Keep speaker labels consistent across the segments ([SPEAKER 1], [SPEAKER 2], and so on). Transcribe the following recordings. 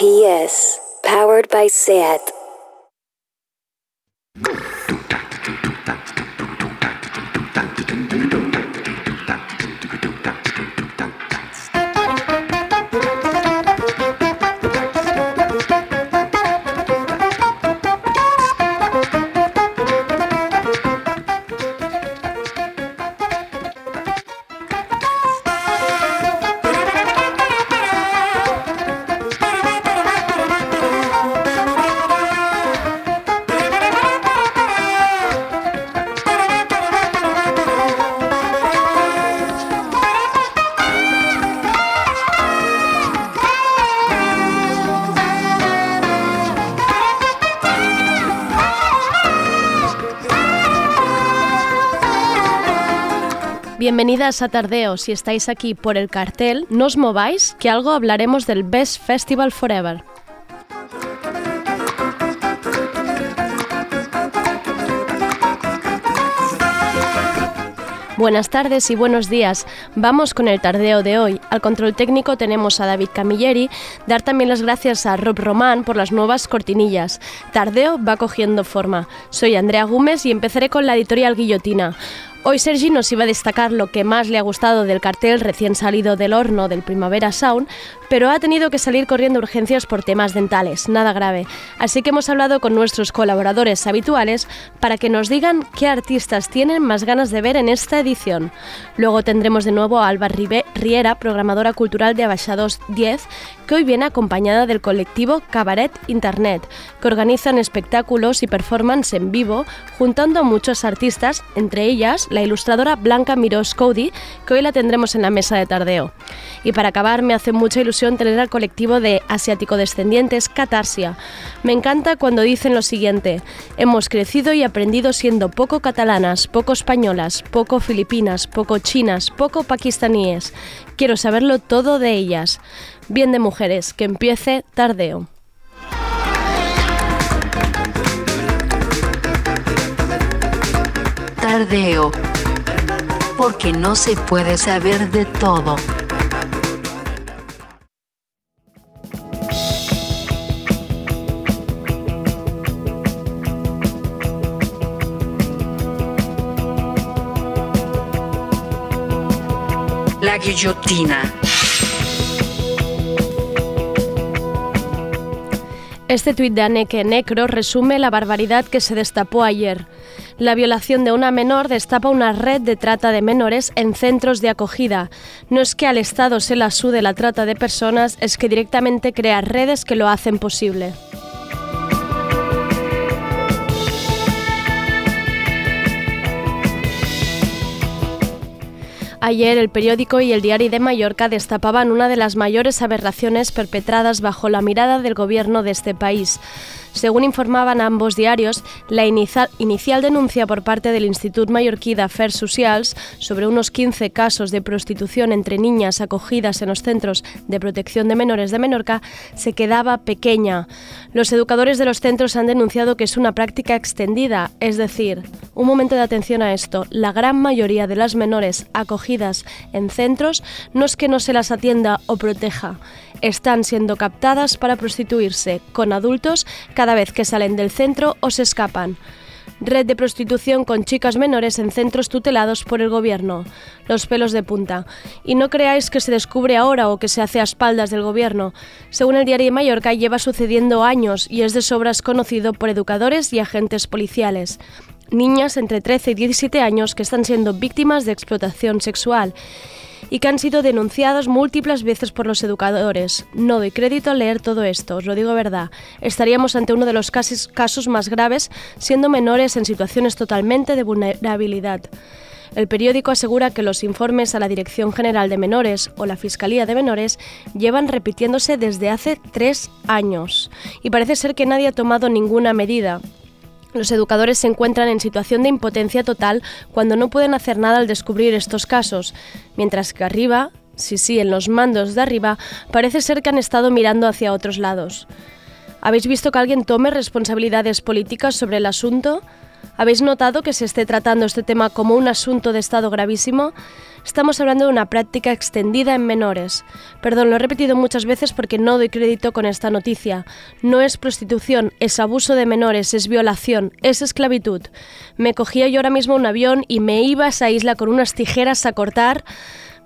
[SPEAKER 1] PS, powered by SAT.
[SPEAKER 2] Bienvenidas a Tardeo. Si estáis aquí por el cartel, no os mováis, que algo hablaremos del Best Festival Forever. Buenas tardes y buenos días. Vamos con el tardeo de hoy. Al control técnico tenemos a David Camilleri. Dar también las gracias a Rob Román por las nuevas cortinillas. Tardeo va cogiendo forma. Soy Andrea Gómez y empezaré con la editorial Guillotina. Hoy Sergi nos iba a destacar lo que más le ha gustado del cartel recién salido del horno del Primavera Sound, pero ha tenido que salir corriendo urgencias por temas dentales, nada grave. Así que hemos hablado con nuestros colaboradores habituales para que nos digan qué artistas tienen más ganas de ver en esta edición. Luego tendremos de nuevo a Alba Riera, programadora cultural de Abaixados 10, que hoy viene acompañada del colectivo Cabaret Internet, que organizan espectáculos y performance en vivo, juntando a muchos artistas, entre ellas la ilustradora Blanca Mirós Cody, que hoy la tendremos en la mesa de tardeo. Y para acabar, me hace mucha ilusión tener al colectivo de asiático descendientes Catarsia. Me encanta cuando dicen lo siguiente: hemos crecido y aprendido siendo poco catalanas, poco españolas, poco filipinas, poco chinas, poco pakistaníes. Quiero saberlo todo de ellas. Bien de mujeres, que empiece tardeo.
[SPEAKER 1] Porque no se puede saber de todo. La guillotina.
[SPEAKER 2] Este tuit de Aneke Necro resume la barbaridad que se destapó ayer. La violación de una menor destapa una red de trata de menores en centros de acogida. No es que al Estado se la sude la trata de personas, es que directamente crea redes que lo hacen posible. Ayer el periódico y el diario de Mallorca destapaban una de las mayores aberraciones perpetradas bajo la mirada del gobierno de este país. Según informaban ambos diarios, la inicial denuncia por parte del Institut Mallorquí d'Afers Socials sobre unos 15 casos de prostitución entre niñas acogidas en los centros de protección de menores de Menorca se quedaba pequeña. Los educadores de los centros han denunciado que es una práctica extendida, es decir, un momento de atención a esto, la gran mayoría de las menores acogidas en centros no es que no se las atienda o proteja, están siendo captadas para prostituirse con adultos cada vez que salen del centro o se escapan. Red de prostitución con chicas menores en centros tutelados por el gobierno. Los pelos de punta. Y no creáis que se descubre ahora o que se hace a espaldas del gobierno. Según el diario de Mallorca, lleva sucediendo años y es de sobras conocido por educadores y agentes policiales niñas entre 13 y 17 años que están siendo víctimas de explotación sexual y que han sido denunciados múltiples veces por los educadores. No doy crédito al leer todo esto, os lo digo verdad. Estaríamos ante uno de los casos, más graves, siendo menores en situaciones totalmente de vulnerabilidad. El periódico asegura que los informes a la Dirección General de Menores o la Fiscalía de Menores llevan repitiéndose desde hace tres años y parece ser que nadie ha tomado ninguna medida. Los educadores se encuentran en situación de impotencia total cuando no pueden hacer nada al descubrir estos casos, mientras que arriba, sí, sí, en los mandos de arriba, parece ser que han estado mirando hacia otros lados. ¿Habéis visto que alguien tome responsabilidades políticas sobre el asunto? ¿Habéis notado que se esté tratando este tema como un asunto de Estado gravísimo? Estamos hablando de una práctica extendida en menores. Perdón, lo he repetido muchas veces porque no doy crédito con esta noticia. No es prostitución, es abuso de menores, es violación, es esclavitud. Me cogía yo ahora mismo un avión y me iba a esa isla con unas tijeras a cortar.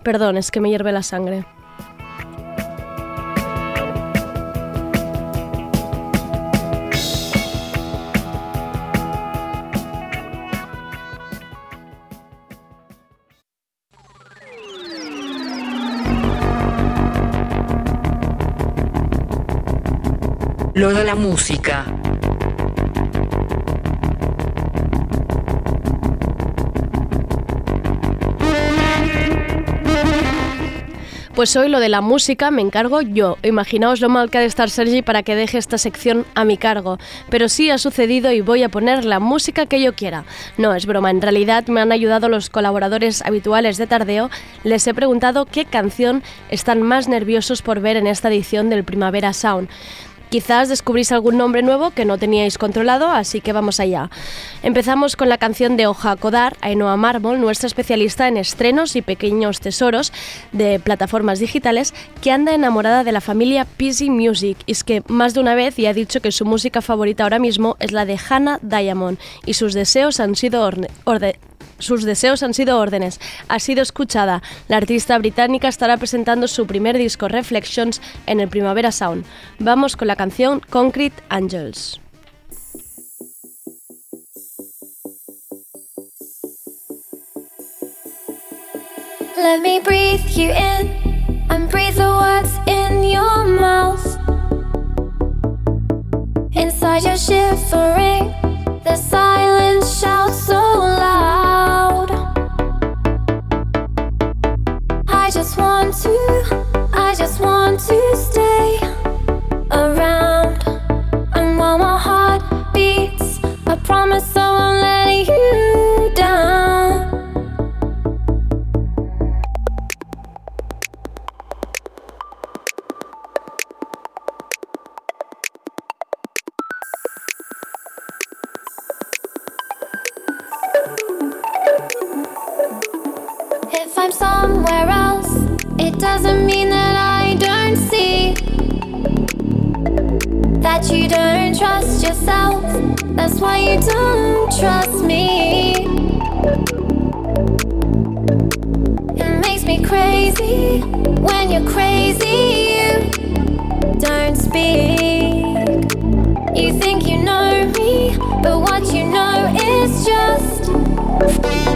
[SPEAKER 2] Perdón, es que me hierve la sangre.
[SPEAKER 1] Lo de la música.
[SPEAKER 2] Pues hoy lo de la música me encargo yo. Imaginaos lo mal que ha de estar Sergi para que deje esta sección a mi cargo. Pero sí ha sucedido y voy a poner la música que yo quiera. No, es broma, en realidad me han ayudado los colaboradores habituales de Tardeo. Les he preguntado qué canción están más nerviosos por ver en esta edición del Primavera Sound. Quizás descubrís algún nombre nuevo que no teníais controlado, así que vamos allá. Empezamos con la canción de Oja Kodar, Ainhoa Mármol, nuestra especialista en estrenos y pequeños tesoros de plataformas digitales, que anda enamorada de la familia Peasy Music. Y es que más de una vez ya ha dicho que su música favorita ahora mismo es la de Hannah Diamond y sus deseos han sido orden sus deseos han sido órdenes. Ha sido escuchada. La artista británica estará presentando su primer disco Reflections en el Primavera Sound. Vamos con la canción Concrete Angels. Let me breathe you in and breathe the words in your mouth. Inside your shivering, the silence shouts so loud. I just want to, I just want to stay around. And while my heart beats, I promise I won't you don't trust yourself. That's why you don't trust me. It makes me crazy when you're crazy. You don't speak. You think you know me, but what you know is just.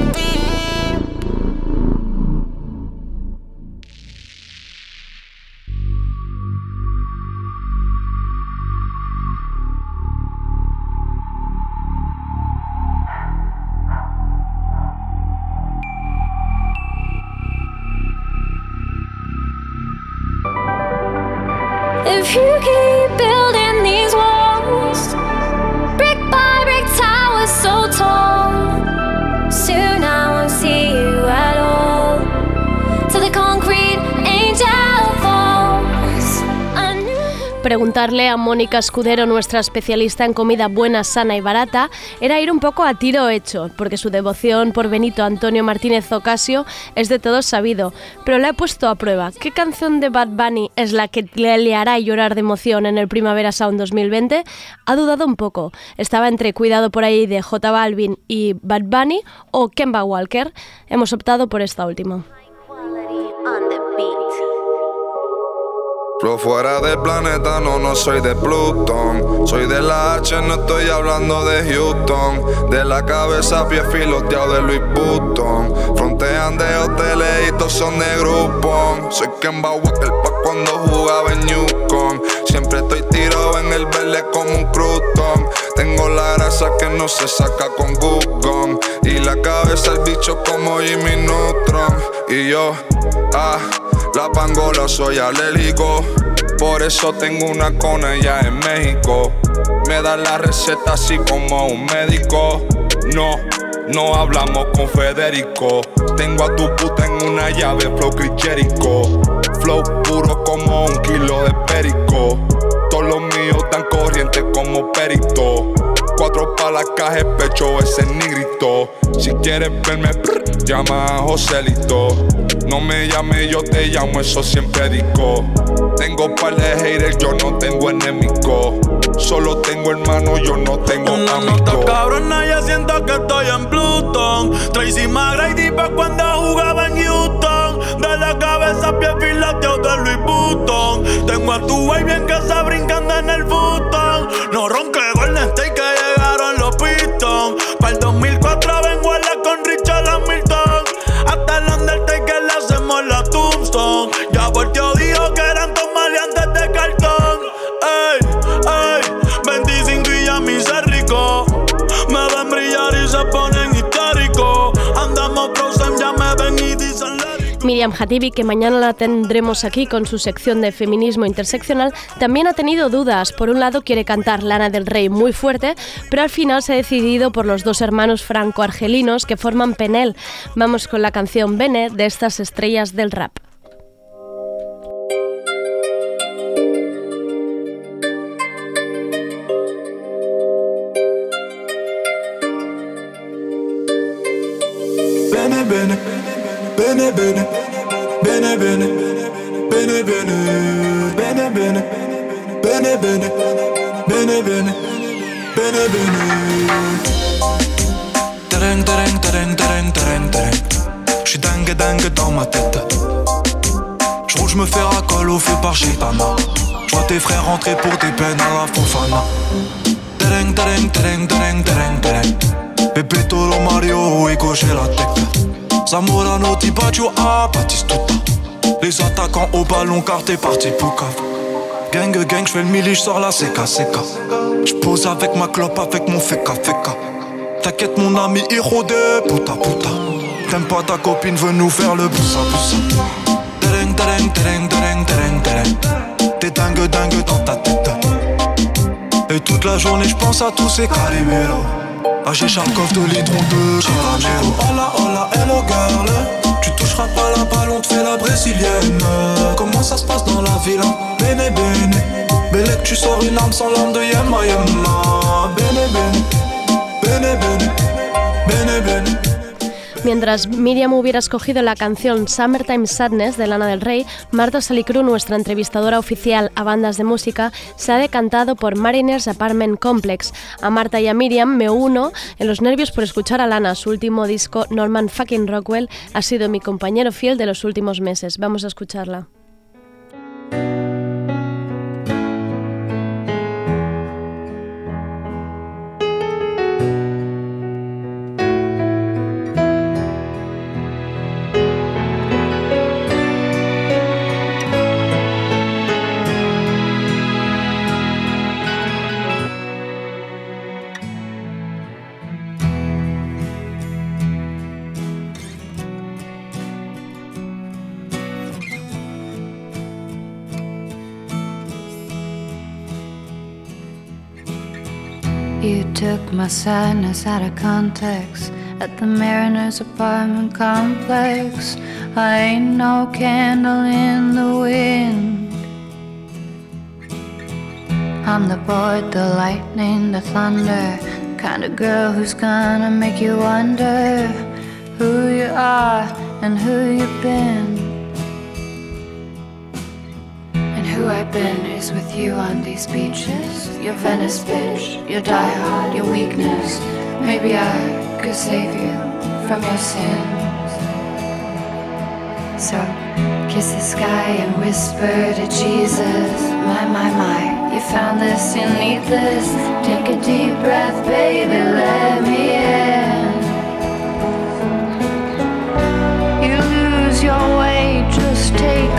[SPEAKER 2] Preguntarle a Mónica Escudero, nuestra especialista en comida buena, sana y barata, era ir un poco a tiro hecho, porque su devoción por Benito Antonio Martínez Ocasio es de todos sabido. Pero la he puesto a prueba. ¿Qué canción de Bad Bunny es la que le hará llorar de emoción en el Primavera Sound 2020? Ha dudado un poco. Estaba entre Cuidado por ahí de J Balvin y Bad Bunny o Kemba Walker. Hemos optado por esta última.
[SPEAKER 3] Flow fuera del planeta, no, no soy de Plutón. Soy de la H, no estoy hablando de Houston. De la cabeza pie filoteado de Louis Vuitton. Frontean de hoteles y todos son de Groupon. Soy Kemba Walker pa' cuando jugaba en Newcom. Siempre estoy tirado en el verde como un crouton. Tengo la grasa que no se saca con Google. Y la cabeza el bicho como Jimmy Neutron. Y yo, ah. La pangola soy alérgico, por eso tengo una con ella en México. Me da la receta así como un médico. No, no hablamos con Federico. Tengo a tu puta en una llave, flow Chris Jericho. Flow puro como un kilo de perico. Todos los míos tan corrientes como perito. Cuatro pa' la caja, pecho ese nigrito. Si quieres verme, llama a Joselito. No me llame, yo te llamo, eso siempre digo. Tengo par de haters, yo no tengo enemigo. Solo tengo hermano, yo no tengo
[SPEAKER 4] Una
[SPEAKER 3] amigo.
[SPEAKER 4] nota cabrona, ya siento que estoy en Pluton. Tracy McGrady pa' cuando jugaba en Houston. De la cabeza pie filateo de Louis Vuitton. Tengo a tu baby en casa brincando en el button. No ronque Golden State que llegaron los Pistons. Para el 2004 vengo a
[SPEAKER 2] Miriam Hatibi, que mañana la tendremos aquí con su sección de feminismo interseccional, también ha tenido dudas. Por un lado quiere cantar Lana del Rey muy fuerte, pero al final se ha decidido por los dos hermanos franco-argelinos que forman Penel. Vamos con la canción Bene de estas estrellas del rap.
[SPEAKER 4] Bene bene, bene bene, bene bene, bene bene, bene bene, bene bene, bene tereng. J'suis dingue dingue dans ma tête. J'roule, j'me fais racole au feu par Gitana. J'vois tes frères rentrer pour des peines à la Fofana. Tereng tereng tereng tereng tereng tereng. Toro Mario et la tête. Zamorano, Tibaggio, ah, Batistuta. Les attaquants au ballon car t'es parti pour cave. Gang gang, j'fais le mili, j'sors la CK CK. J'pose avec ma clope, avec mon feka feka. T'inquiète mon ami, héros de puta puta. T'aimes pas ta copine, veut nous faire le boussa boussa. T'es dingue dingue dans ta tête. Et toute la journée, j'pense à tous ces caliméros. Ah, j'ai Charkov de litron de caramelo. Hola, hola, hello girl. Tu toucheras pas la balle, on te fait la brésilienne. Comment ça se passe dans la ville? hein? Bene, bene. Belle tu sors une arme sans l'arme de Yema, Yema. Bene, bene. Bene, bene. Bene, bene.
[SPEAKER 2] Mientras Miriam hubiera escogido la canción Summertime Sadness de Lana del Rey, Marta Salicru, nuestra entrevistadora oficial a bandas de música, se ha decantado por Mariners Apartment Complex. A Marta y a Miriam me uno en los nervios por escuchar a Lana. Su último disco, Norman Fucking Rockwell, ha sido mi compañero fiel de los últimos meses. Vamos a escucharla.
[SPEAKER 5] Took my sadness out of context at the Mariners apartment complex. I ain't no candle in the wind. I'm the board, the lightning, the thunder. Kind of girl who's gonna make you wonder who you are and who you've been. And who I've been is with you on these beaches. Your Venice bitch, your diehard, your weakness. Maybe I could save you from your sins. So kiss the sky and whisper to Jesus. My, my, my, you found this, you need this. Take a deep breath, baby, let me in. You lose your way, just take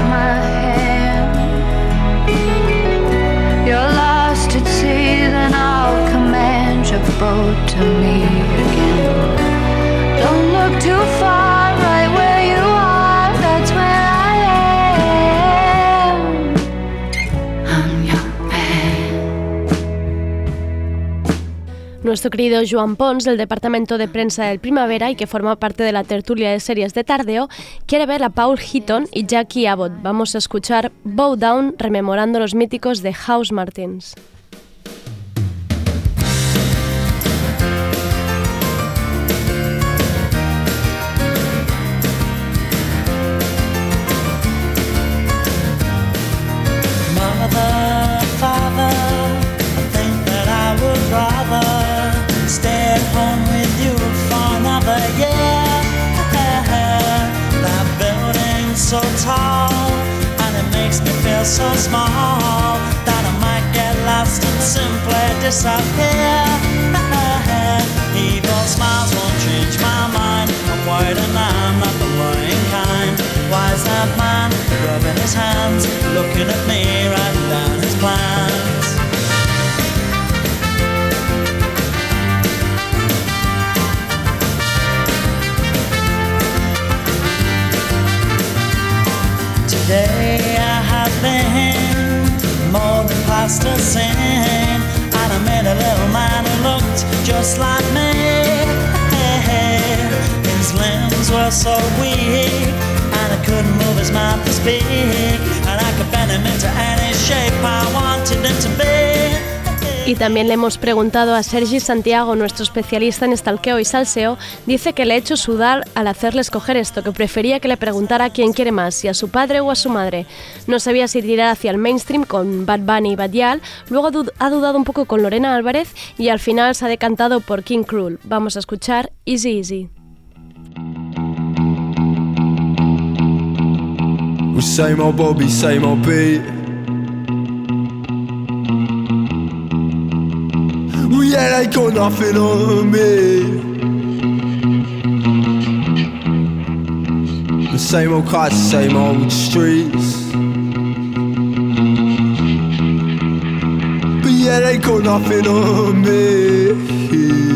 [SPEAKER 2] Nuestro querido Joan Pons, del Departamento de Prensa del Primavera y que forma parte de la tertulia de series de Tardeo, quiere ver a Paul Heaton y Jackie Abbott. Vamos a escuchar Bow Down rememorando los míticos de House Martins. Y también le hemos preguntado a Sergi Santiago, nuestro especialista en estalqueo y salseo, dice que le ha hecho sudar al hacerle escoger esto, que prefería que le preguntara a quién quiere más, si a su padre o a su madre. No sabía si tirar hacia el mainstream con Bad Bunny y Bad Yal, luego ha dudado un poco con Lorena Álvarez y al final se ha decantado por King Cruel. Vamos a escuchar Easy Easy.
[SPEAKER 6] they got nothing on me. The same old cars, same old streets. But yeah, they got nothing on me. Yeah.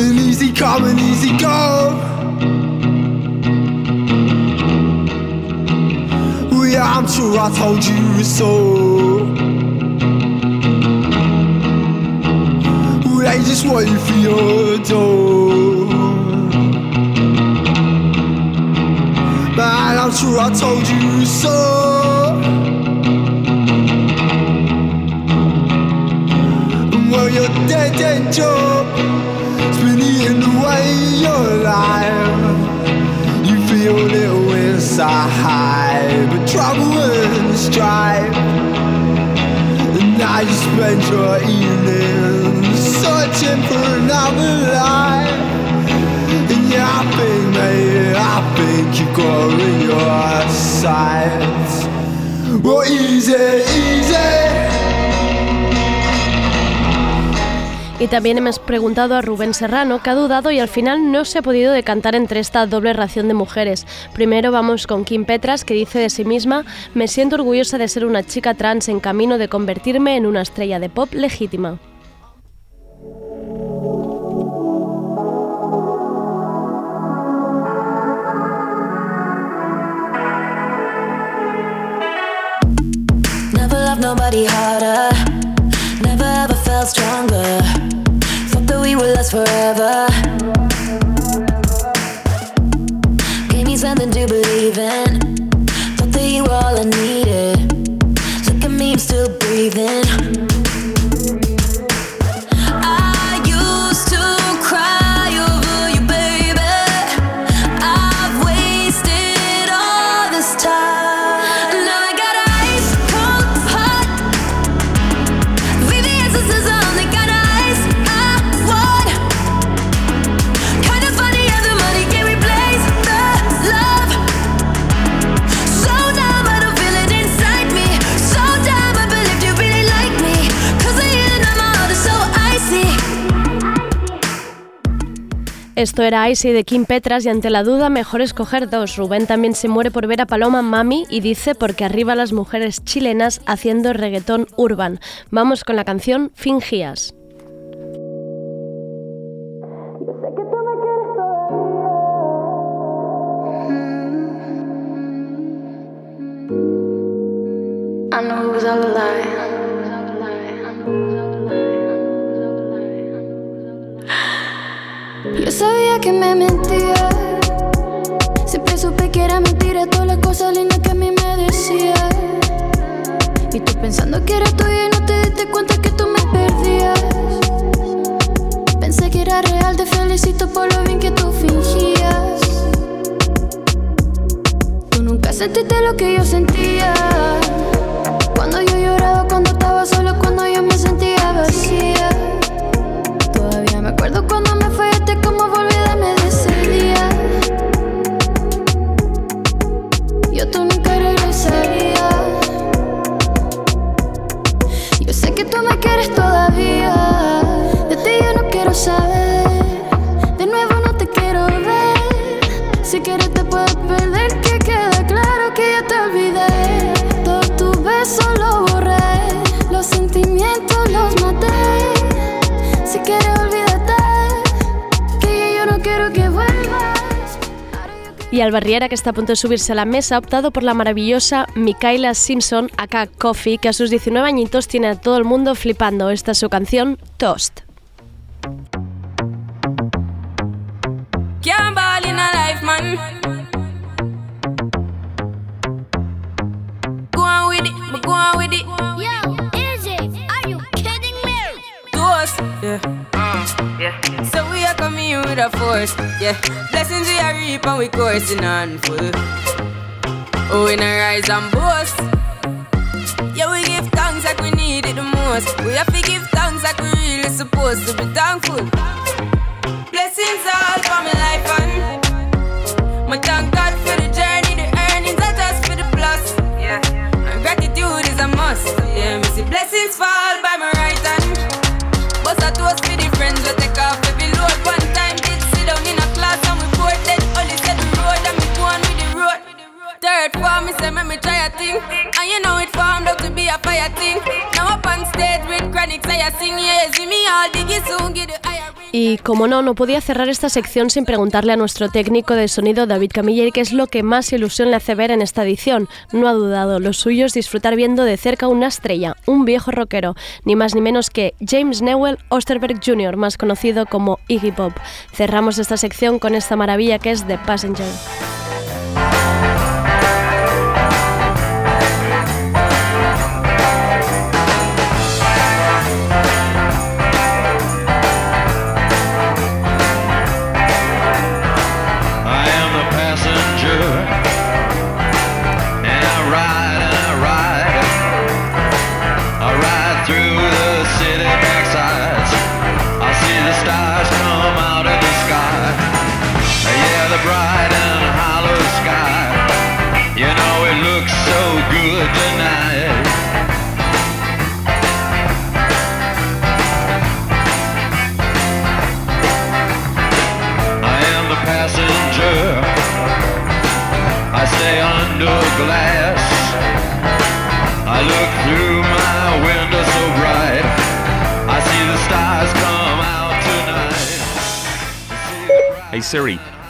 [SPEAKER 6] And easy come and easy go. Yeah, I'm sure I told you so. I just want you for your door. Man, I'm sure I told you so. Well, your dead end job has been eating away your life. You feel a little inside, but trouble and strife. And now you spend your evenings
[SPEAKER 2] Y también hemos preguntado a Rubén Serrano, que ha dudado y al final no se ha podido decantar entre esta doble ración de mujeres. Primero vamos con Kim Petras, que dice de sí misma, me siento orgullosa de ser una chica trans en camino de convertirme en una estrella de pop legítima.
[SPEAKER 7] Nobody harder. Never ever felt stronger. Thought that we would last forever. Gave me something to believe in. Thought that you were all I needed. Look at me, I'm still breathing.
[SPEAKER 2] Esto era Icy de Kim Petras y ante la duda mejor escoger dos. Rubén también se muere por ver a Paloma Mami y dice porque arriba las mujeres chilenas haciendo reggaetón urban. Vamos con la canción Fingías.
[SPEAKER 8] Yo sabía que me mentía. Siempre supe que era mentira todas las cosas lindas que a mí me decía. Y tú pensando que era tuya y no te diste cuenta que tú me perdías. Pensé que era real, te felicito por lo bien que tú fingías. Tú nunca sentiste lo que yo sentía. Cuando yo lloraba, cuando estaba solo, cuando yo me sentía vacía. Todavía me acuerdo cuando Y
[SPEAKER 2] al Barriera, que está a punto de subirse a la mesa, ha optado por la maravillosa Micaela Simpson, acá Coffee, que a sus 19 añitos tiene a todo el mundo flipando. Esta es su canción, Toast.
[SPEAKER 9] Can't. On with it, go on with it.
[SPEAKER 8] Yo, Izzy, are you kidding me?
[SPEAKER 9] Toast, yeah. Mm, yeah. So we are coming in with a force, yeah. Blessings we are reap and we coursing on full. Oh, we not rise and boast. Yeah, we give thanks like we need it the most. We have to give thanks like we really supposed to be thankful. Blessings all for my life and my thank God for the blessings fall by my right hand. Bust a toast for the friends we take off every load. One time did sit down in a class and we bored then only said the road and me go on with the road. Third form, me say make me try a thing, and you know it formed up to be a fire thing. Now up on stage with chronics, I sing yeah, see me all diggy soon get the higher.
[SPEAKER 2] Y como no, no podía cerrar esta sección sin preguntarle a nuestro técnico de sonido, David Camilleri, qué es lo que más ilusión le hace ver en esta edición. No ha dudado, lo suyo disfrutar viendo de cerca una estrella, un viejo rockero, ni más ni menos que James Newell Osterberg Jr., más conocido como Iggy Pop. Cerramos esta sección con esta maravilla que es The Passenger.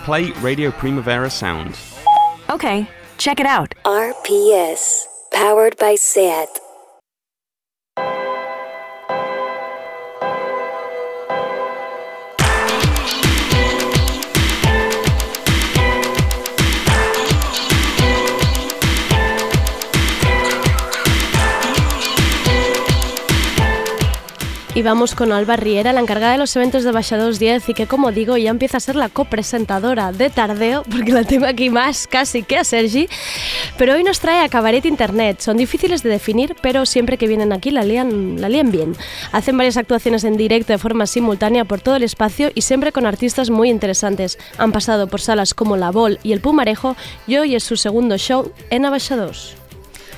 [SPEAKER 10] Play Radio Primavera Sound.
[SPEAKER 1] Okay, check it out.
[SPEAKER 7] RPS, powered by SAT.
[SPEAKER 2] Y vamos con Alba Riera, la encargada de los eventos de Baixados 10 y que, como digo, ya empieza a ser la copresentadora de Tardeo, porque la tengo aquí más casi que a Sergi. Pero hoy nos trae a Cabaret Internet. Son difíciles de definir, pero siempre que vienen aquí la lían, la lían bien. Hacen varias actuaciones en directo de forma simultánea por todo el espacio y siempre con artistas muy interesantes. Han pasado por salas como La Vol y El Pumarejo y hoy es su segundo show en Abaixados.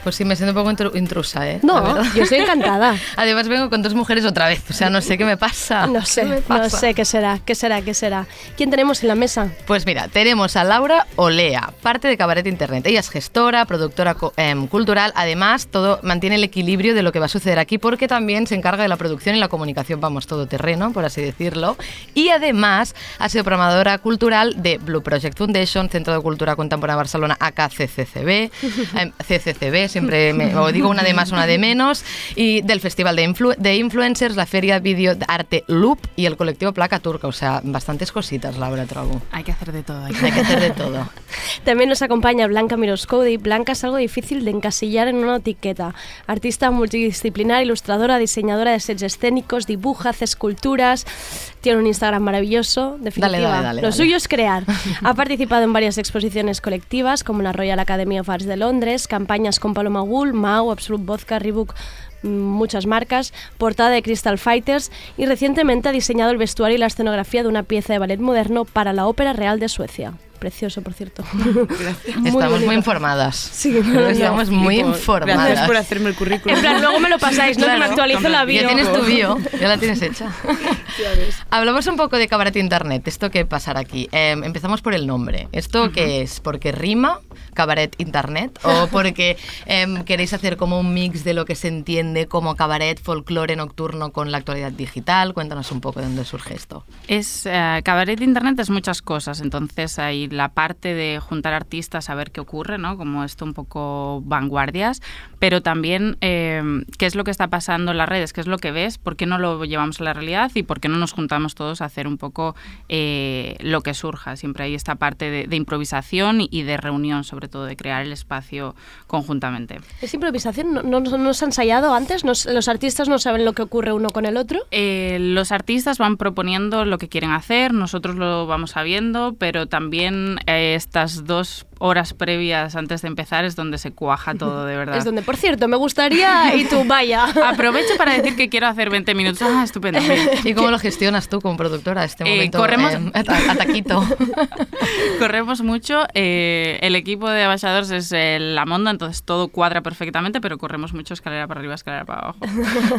[SPEAKER 11] Pues sí, me siento un poco intru- intrusa, ¿eh?
[SPEAKER 2] No, yo estoy encantada.
[SPEAKER 11] Además vengo con dos mujeres otra vez, o sea, no sé qué me pasa.
[SPEAKER 2] No sé,
[SPEAKER 11] ¿Qué me
[SPEAKER 2] no sé qué será, qué será, qué será. ¿Quién tenemos en la mesa?
[SPEAKER 11] Pues mira, tenemos a Laura Olea, parte de Cabaret Internet. Ella es gestora, productora em, cultural, además todo mantiene el equilibrio de lo que va a suceder aquí porque también se encarga de la producción y la comunicación, vamos, todo terreno, por así decirlo. Y además ha sido programadora cultural de Blue Project Foundation, Centro de Cultura Contemporánea Barcelona, acá CCCB, em, CCCB, siempre me, o digo una de más, una de menos, y del Festival de, Influ- de Influencers, la Feria Video de Arte Loop y el colectivo Placa Turca, o sea, bastantes cositas, Laura Trago.
[SPEAKER 12] Hay que hacer de todo.
[SPEAKER 11] Hay que hacer de todo.
[SPEAKER 2] También nos acompaña Blanca Miroscodi. Blanca es algo difícil de encasillar en una etiqueta. Artista multidisciplinar, ilustradora, diseñadora de sets escénicos, dibuja, hace esculturas. Tiene un Instagram maravilloso. Definitiva.
[SPEAKER 11] Dale, dale, dale,
[SPEAKER 2] Lo suyo es crear. ha participado en varias exposiciones colectivas, como la Royal Academy of Arts de Londres, campañas con Paloma Wool, Mau, Absolute Vodka, Reebok muchas marcas, portada de Crystal Fighters y recientemente ha diseñado el vestuario y la escenografía de una pieza de ballet moderno para la Ópera Real de Suecia. Precioso, por cierto.
[SPEAKER 11] Estamos muy
[SPEAKER 2] bonito.
[SPEAKER 11] informadas.
[SPEAKER 2] Sí, no, no,
[SPEAKER 11] Estamos muy
[SPEAKER 12] Tipo,
[SPEAKER 11] informadas.
[SPEAKER 12] Gracias por hacerme el currículum.
[SPEAKER 2] En plan, luego me lo pasáis, ¿no? Que me actualizo la bio.
[SPEAKER 11] Ya tienes tu bio, ya la tienes hecha. Hablamos un poco de Cabaret Internet. ¿Esto qué pasará aquí? Eh, empezamos por el nombre. ¿Esto qué es? Porque rima cabaret internet o porque em, queréis hacer como un mix de lo que se entiende como cabaret, folclore nocturno con la actualidad digital. Cuéntanos un poco de dónde surge esto.
[SPEAKER 12] Es eh, cabaret internet es muchas cosas, entonces hay la parte de juntar artistas a ver qué ocurre, ¿no? Como esto un poco vanguardias, pero también eh, qué es lo que está pasando en las redes, qué es lo que ves, por qué no lo llevamos a la realidad y por qué no nos juntamos todos a hacer un poco eh, lo que surja. Siempre hay esta parte de, de improvisación y de reunión, sobre todo de crear el espacio conjuntamente.
[SPEAKER 2] ¿Es improvisación? ¿No, no, no se ha ensayado antes? ¿No- ¿Los artistas no saben lo que ocurre uno con el otro?
[SPEAKER 12] Eh, los artistas van proponiendo lo que quieren hacer, nosotros lo vamos sabiendo, pero también eh, estas dos horas previas antes de empezar es donde se cuaja todo, de verdad.
[SPEAKER 2] Es donde, por cierto, me gustaría y tú, vaya.
[SPEAKER 12] Aprovecho para decir que quiero hacer 20 minutos. Ah, estupendo. bien.
[SPEAKER 11] ¿Y cómo lo gestionas tú como productora este
[SPEAKER 12] Eh,
[SPEAKER 11] momento?
[SPEAKER 12] corremos-
[SPEAKER 11] em, a, a taquito.
[SPEAKER 12] Corremos mucho. eh, el equipo de Abaixadores es eh, la monda, entonces todo cuadra perfectamente, pero corremos mucho escalera para arriba, escalera para abajo.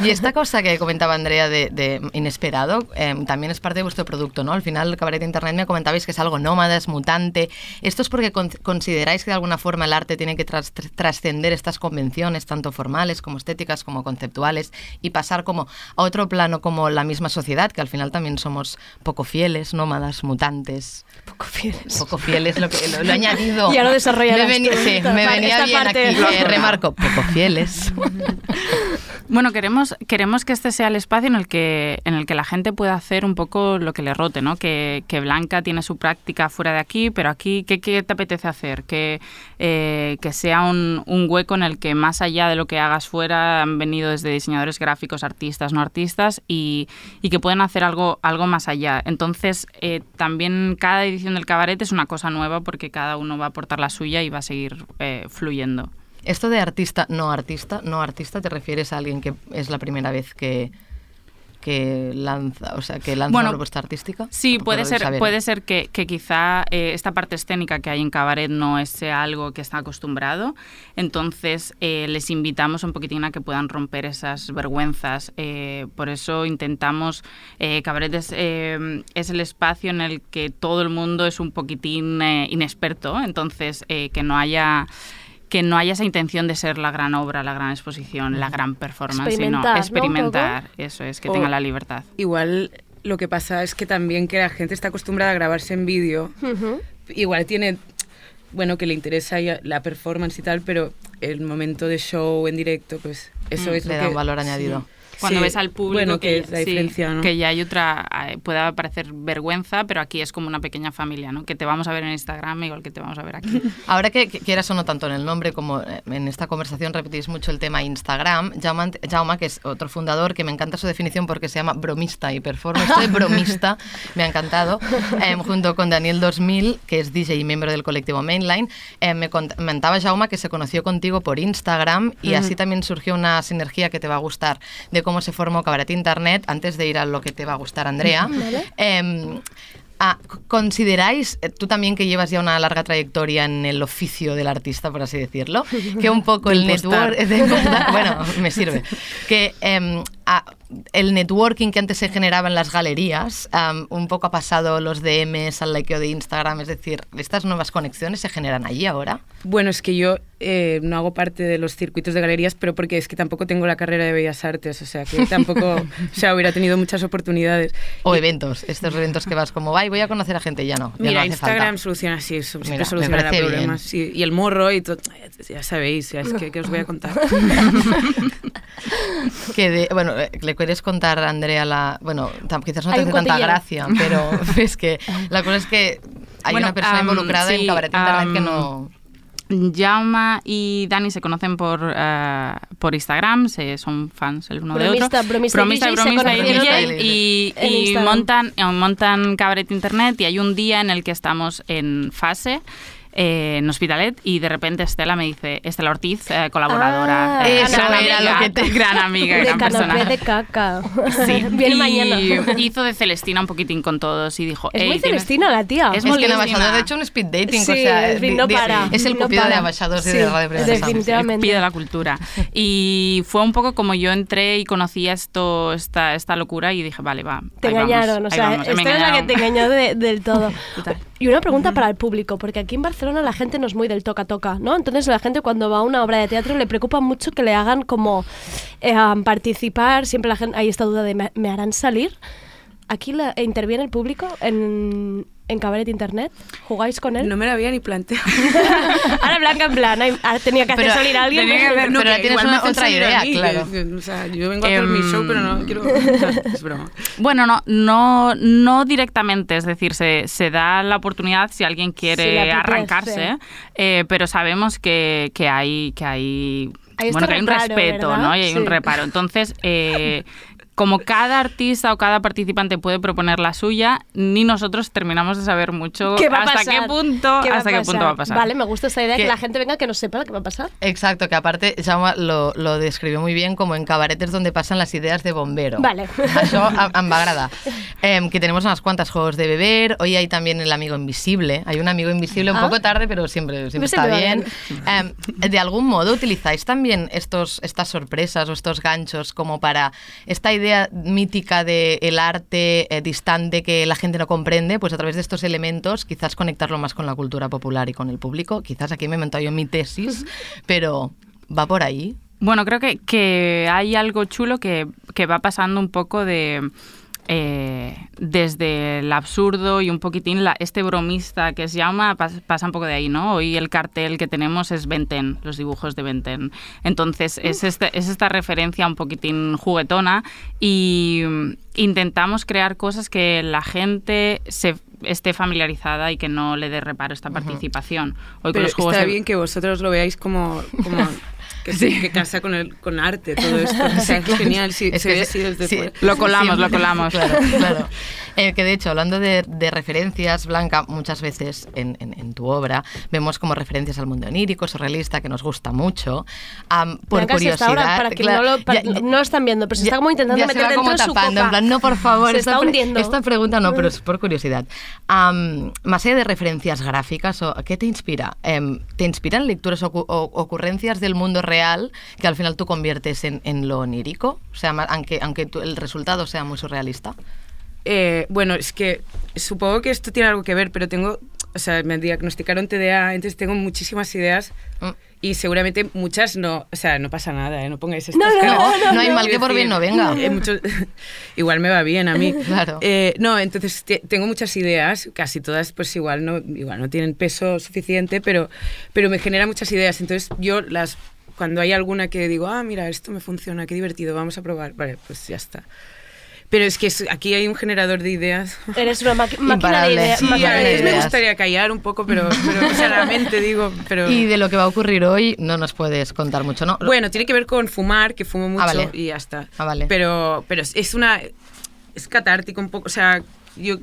[SPEAKER 11] Y esta cosa que comentaba Andrea de, de inesperado, em, también es parte de vuestro producto, ¿no? Al final, el Cabaret Internet me comentabais que es algo nómada, es mutante. ¿Esto es porque con- consideráis que de alguna forma el arte tiene que tras- tr- trascender estas convenciones, tanto formales como estéticas, como conceptuales, y pasar como a otro plano como la misma sociedad, que al final también somos poco fieles, nómadas, mutantes?
[SPEAKER 2] Poco fieles.
[SPEAKER 11] Poco fieles, lo, que, lo, lo he añadido.
[SPEAKER 2] Ya lo desarrollarás
[SPEAKER 11] Me sí, me venía bien
[SPEAKER 2] parte.
[SPEAKER 11] aquí, eh, remarco, poco fieles.
[SPEAKER 12] Bueno, queremos, queremos que este sea el espacio en el que, en el que la gente pueda hacer un poco lo que le rote, ¿no? Que, que Blanca tiene su práctica fuera de aquí, pero aquí, ¿qué, qué te apetece hacer? Que, eh, que sea un, un hueco en el que más allá de lo que hagas fuera han venido desde diseñadores gráficos, artistas, no artistas, y, y que pueden hacer algo, algo más allá. Entonces, eh, también cada edición del cabaret es una cosa nueva porque cada uno va a aportar la suya y va a seguir eh, fluyendo.
[SPEAKER 11] Esto de artista, no artista, no artista, ¿te refieres a alguien que es la primera vez que, que lanza, o sea, que lanza
[SPEAKER 12] Bueno,
[SPEAKER 11] una propuesta artística?
[SPEAKER 12] Sí, puede ser, puede ser que, que quizá eh, esta parte escénica que hay en cabaret no es algo que está acostumbrado. Entonces eh, les invitamos un poquitín a que puedan romper esas vergüenzas. Eh, por eso intentamos, cabaret es, es el espacio en el que todo el mundo es un poquitín inexperto. Entonces que no haya que no haya esa intención de ser la gran obra, la gran exposición, la gran performance, sino
[SPEAKER 2] Experimentar, ¿no? Un
[SPEAKER 12] experimentar, eso es, que
[SPEAKER 13] O-
[SPEAKER 12] tenga la libertad.
[SPEAKER 13] Igual lo que pasa es que también que la gente está acostumbrada a grabarse en vídeo, igual tiene, bueno, que le interesa ya la performance y tal, pero el momento de show en directo, pues eso
[SPEAKER 12] Mm,
[SPEAKER 13] es
[SPEAKER 11] le
[SPEAKER 13] lo
[SPEAKER 11] da
[SPEAKER 13] que...
[SPEAKER 11] un valor añadido.
[SPEAKER 12] Cuando
[SPEAKER 13] Sí,
[SPEAKER 12] ves al público
[SPEAKER 13] bueno,
[SPEAKER 12] que,
[SPEAKER 13] que la
[SPEAKER 12] sí,
[SPEAKER 13] ¿no?
[SPEAKER 12] que ya hay otra, eh, pueda parecer vergüenza, pero aquí es como una pequeña familia, ¿no? Que te vamos a ver en Instagram igual que te vamos a ver aquí.
[SPEAKER 11] Ahora que, que quieras o no tanto en el nombre como eh, en esta conversación repetís mucho el tema Instagram, Jaume, Jaume, que es otro fundador, que me encanta su definición porque se llama bromista y performer. Esto de bromista me ha encantado. Eh, junto con Daniel 2000, que es DJ y miembro del colectivo Mainline, eh, me comentaba Jaume que se conoció contigo por Instagram y así también surgió una sinergia que te va a gustar de cómo se formó Cabaret Internet, antes de ir a lo que te va a gustar, Andrea.
[SPEAKER 2] Vale.
[SPEAKER 11] Em, ah, ¿Consideráis, eh, tú también que llevas ya una larga trayectoria en el oficio del artista, por así decirlo, que un poco el network... bueno, me sirve. Que em, ah, el networking que antes se generaba en las galerías, un poco ha pasado los DMs al likeo de Instagram, es decir, estas nuevas conexiones se generan allí ahora.
[SPEAKER 13] Bueno, es que yo eh, no hago parte de los circuitos de galerías, pero porque es que tampoco tengo la carrera de Bellas Artes, o sea, que tampoco, o sea, hubiera tenido muchas oportunidades.
[SPEAKER 11] O eventos, estos eventos que vas como, "Ay, voy a conocer a gente, ya no, ya
[SPEAKER 13] Mira,
[SPEAKER 11] no hace
[SPEAKER 13] Instagram
[SPEAKER 11] falta".
[SPEAKER 13] soluciona así, eso siempre
[SPEAKER 11] bien.
[SPEAKER 13] problemas. sí, y el morro y todo, ya sabéis, ya es que, que os voy a contar.
[SPEAKER 11] que de- bueno, eh, le quieres contar a Andrea la, bueno, quizás no te hace tanta gracia, pero es que la cosa es que hay
[SPEAKER 12] Bueno,
[SPEAKER 11] una persona
[SPEAKER 12] am,
[SPEAKER 11] involucrada en
[SPEAKER 12] sí,
[SPEAKER 11] Cabaret Internet que no
[SPEAKER 12] Jauma y Dani se conocen por, eh, por Instagram, se, son fans el uno
[SPEAKER 2] Bromista-
[SPEAKER 12] de otro.
[SPEAKER 2] bromista y
[SPEAKER 12] bromista, bromista y DJ y, y montan, eh, montan Cabaret Internet y hay un día en el que estamos en fase eh, en Hospitalet y de repente Estela me dice, Estela Ortiz, eh, colaboradora,
[SPEAKER 2] Ah,
[SPEAKER 12] eh,
[SPEAKER 2] eso
[SPEAKER 12] gran
[SPEAKER 2] era
[SPEAKER 12] amiga,
[SPEAKER 2] lo que te-
[SPEAKER 12] gran amiga,
[SPEAKER 2] de
[SPEAKER 12] gran persona.
[SPEAKER 2] de caca.
[SPEAKER 12] Sí,
[SPEAKER 2] Viene
[SPEAKER 12] y
[SPEAKER 2] mañana.
[SPEAKER 12] hizo de Celestina un poquitín con todos y dijo,
[SPEAKER 2] Es
[SPEAKER 12] "Ey,
[SPEAKER 2] muy
[SPEAKER 12] tienes-
[SPEAKER 2] celestina la tía.
[SPEAKER 12] Es
[SPEAKER 11] Es
[SPEAKER 12] muy
[SPEAKER 11] que en
[SPEAKER 12] listina.
[SPEAKER 11] Abaixador ha hecho un speed dating,
[SPEAKER 2] Sí,
[SPEAKER 11] o sea,
[SPEAKER 2] en
[SPEAKER 11] di-
[SPEAKER 2] no para,
[SPEAKER 11] es el
[SPEAKER 2] no
[SPEAKER 11] cupido de. Abaixador
[SPEAKER 2] Sí,
[SPEAKER 11] de Radio
[SPEAKER 2] definitivamente.
[SPEAKER 12] el de la cultura. Y fue un poco como yo entré y conocía esto, esta, esta locura y dije, vale, va.
[SPEAKER 2] Te engañaron,
[SPEAKER 12] vamos,
[SPEAKER 2] o sea, esta es la que te engañó de- del todo.
[SPEAKER 12] Total.
[SPEAKER 2] Y una pregunta para el público, porque aquí en Barcelona la gente no es muy del toca-toca, ¿no? Entonces la gente cuando va a una obra de teatro le preocupa mucho que le hagan como eh, participar, siempre la gente, hay esta duda de ¿me, me harán salir? ¿Aquí la- interviene el público en, en Cabaret Internet? ¿Jugáis con él?
[SPEAKER 13] No me la había ni planteado.
[SPEAKER 2] Ahora Blanca en plan, ahora tenía que hacer
[SPEAKER 13] Pero
[SPEAKER 2] salir a alguien.
[SPEAKER 13] tenía que hacer- no,
[SPEAKER 11] Pero
[SPEAKER 13] que
[SPEAKER 11] tienes una- otra idea,
[SPEAKER 13] mí,
[SPEAKER 11] claro.
[SPEAKER 13] o sea, yo vengo a hacer mi
[SPEAKER 12] Em,
[SPEAKER 13] show, pero no quiero... es broma.
[SPEAKER 12] Bueno, no, no, no directamente, es decir, se, se da la oportunidad si alguien quiere arrancarse, eh, pero sabemos que, que hay que hay
[SPEAKER 2] Hay
[SPEAKER 12] bueno que hay un
[SPEAKER 2] reparo,
[SPEAKER 12] respeto,
[SPEAKER 2] ¿verdad?
[SPEAKER 12] ¿no? Y hay un reparo. Entonces, eh, como cada artista o cada participante puede proponer la suya, ni nosotros terminamos de saber mucho
[SPEAKER 2] ¿Qué va a
[SPEAKER 12] hasta
[SPEAKER 2] pasar?
[SPEAKER 12] qué punto,
[SPEAKER 2] ¿Qué va a
[SPEAKER 12] hasta qué punto va a pasar.
[SPEAKER 2] Vale, me gusta esta idea, que,
[SPEAKER 11] Que-
[SPEAKER 2] la gente venga que no sepa qué va a pasar.
[SPEAKER 11] Exacto, que aparte Jaume lo, lo describió muy bien como en cabaretes donde pasan las ideas de bombero.
[SPEAKER 2] Vale.
[SPEAKER 11] Això em, va agradar. Em, que tenemos unas cuantas juegos de beber. Hoy hay también el amigo invisible. Hay un amigo invisible un
[SPEAKER 2] Ah.
[SPEAKER 11] poco tarde, pero siempre, siempre
[SPEAKER 2] Siempre
[SPEAKER 11] está
[SPEAKER 2] va
[SPEAKER 11] bien. Em, de algún modo utilizáis también estos, estas sorpresas o estos ganchos como para esta idea mítica de el arte eh, distante que la gente no comprende, pues a través de estos elementos quizás conectarlo más con la cultura popular y con el público. Quizás aquí me he inventado yo mi tesis, pero va por ahí.
[SPEAKER 12] Bueno, creo que, que hay algo chulo que, que va pasando un poco de... eh, desde el absurdo y un poquitín la, este bromista que se llama pas- pasa un poco de ahí, ¿no? Hoy el cartel que tenemos es Benten, los dibujos de Benten. Entonces es, este, es esta referencia un poquitín juguetona y mm, intentamos crear cosas que la gente se esté familiarizada y que no le dé reparo esta participación. Hoy con
[SPEAKER 13] Pero
[SPEAKER 12] los juegos
[SPEAKER 13] está
[SPEAKER 12] de-
[SPEAKER 13] bien que vosotros lo veáis como, como que, se- que casa con, el, con arte, todo esto. O sea, es genial, si
[SPEAKER 11] Es que sí,
[SPEAKER 13] desde
[SPEAKER 11] sí.
[SPEAKER 12] Lo colamos,
[SPEAKER 11] Siempre.
[SPEAKER 12] lo colamos.
[SPEAKER 11] Claro, claro. Eh, que de hecho, hablando de, de referencias, Blanca, muchas veces en, en- en tu obra vemos como referencias al mundo onírico, surrealista, que nos gusta mucho. Por
[SPEAKER 2] Blanca se
[SPEAKER 11] curiosidad,
[SPEAKER 2] está ahora, para
[SPEAKER 11] claro,
[SPEAKER 2] no, lo, para-
[SPEAKER 11] ya-
[SPEAKER 2] no lo están viendo, pero se
[SPEAKER 11] ya-
[SPEAKER 2] está como intentando meter dentro
[SPEAKER 11] como
[SPEAKER 2] de su
[SPEAKER 11] tapando,
[SPEAKER 2] copa.
[SPEAKER 11] en plan, no, por favor,
[SPEAKER 2] Se
[SPEAKER 11] esta,
[SPEAKER 2] está hundiendo.
[SPEAKER 11] esta pregunta no, pero es por curiosidad. Más allá de referencias gráficas, ¿qué te inspira? Em, ¿Te inspiran lecturas o, o ocurrencias del mundo real que al final tú conviertes en, en lo onírico? O sea, aunque, aunque tú- el resultado sea muy surrealista.
[SPEAKER 13] Eh, bueno, es que supongo que esto tiene algo que ver, pero tengo, o sea, me diagnosticaron TDA, entonces tengo muchísimas ideas
[SPEAKER 11] Mm.
[SPEAKER 13] y seguramente muchas no, o sea, no pasa nada, ¿eh? no pongáis estas
[SPEAKER 2] No, no,
[SPEAKER 13] caras.
[SPEAKER 2] no, no,
[SPEAKER 11] No hay mal que por bien no venga.
[SPEAKER 13] eh, muchos- igual me va bien a mí.
[SPEAKER 11] Claro.
[SPEAKER 13] Eh, no, entonces te- tengo muchas ideas, casi todas pues igual no, igual no tienen peso suficiente, pero, pero me genera muchas ideas, entonces yo las... Cuando hay alguna que digo, ah, mira, esto me funciona, qué divertido, vamos a probar, vale, pues ya está. Pero es que aquí hay un generador de ideas.
[SPEAKER 2] Eres una máquina de ideas.
[SPEAKER 13] Sí,
[SPEAKER 2] máquina
[SPEAKER 13] a
[SPEAKER 2] de
[SPEAKER 13] veces me
[SPEAKER 2] ideas.
[SPEAKER 13] gustaría callar un poco, pero, pero sinceramente digo, pero...
[SPEAKER 11] Y de lo que va a ocurrir hoy no nos puedes contar mucho, ¿no?
[SPEAKER 13] Bueno, tiene que ver con fumar, que fumo mucho
[SPEAKER 11] vale.
[SPEAKER 13] y ya está.
[SPEAKER 11] Ah, vale.
[SPEAKER 13] Pero, pero es- una... Es catártico un poco, o sea, yo...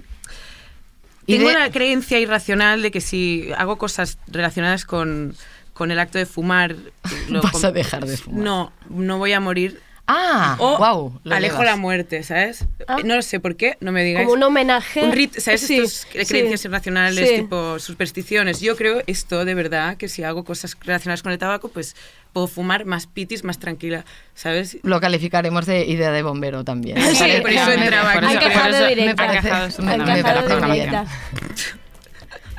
[SPEAKER 11] Y
[SPEAKER 13] Tengo
[SPEAKER 11] de-
[SPEAKER 13] una creencia irracional de que si hago cosas relacionadas con, con el acto de fumar... lo
[SPEAKER 11] Vas a dejar de fumar.
[SPEAKER 13] No, no voy a morir.
[SPEAKER 11] Ah,
[SPEAKER 13] o
[SPEAKER 11] wow.
[SPEAKER 13] alejo la muerte, ¿sabes?
[SPEAKER 2] Ah.
[SPEAKER 13] No lo sé por qué, no me digáis.
[SPEAKER 2] Como un homenaje.
[SPEAKER 13] Un rit- ¿Sabes?
[SPEAKER 2] Sí,
[SPEAKER 13] Estos
[SPEAKER 2] sí,
[SPEAKER 13] creencias irracionales,
[SPEAKER 2] sí.
[SPEAKER 13] tipo supersticiones. Yo creo esto de verdad, que si hago cosas relacionadas con el tabaco, pues puedo fumar más pitis, más tranquila, ¿sabes?
[SPEAKER 11] Lo calificaremos de idea de bombero también.
[SPEAKER 13] Sí,
[SPEAKER 11] Me
[SPEAKER 13] por eso
[SPEAKER 11] me-
[SPEAKER 13] entraba
[SPEAKER 11] me-
[SPEAKER 13] aquí.
[SPEAKER 2] Ha
[SPEAKER 12] estupendamente
[SPEAKER 2] encajado
[SPEAKER 12] la programación.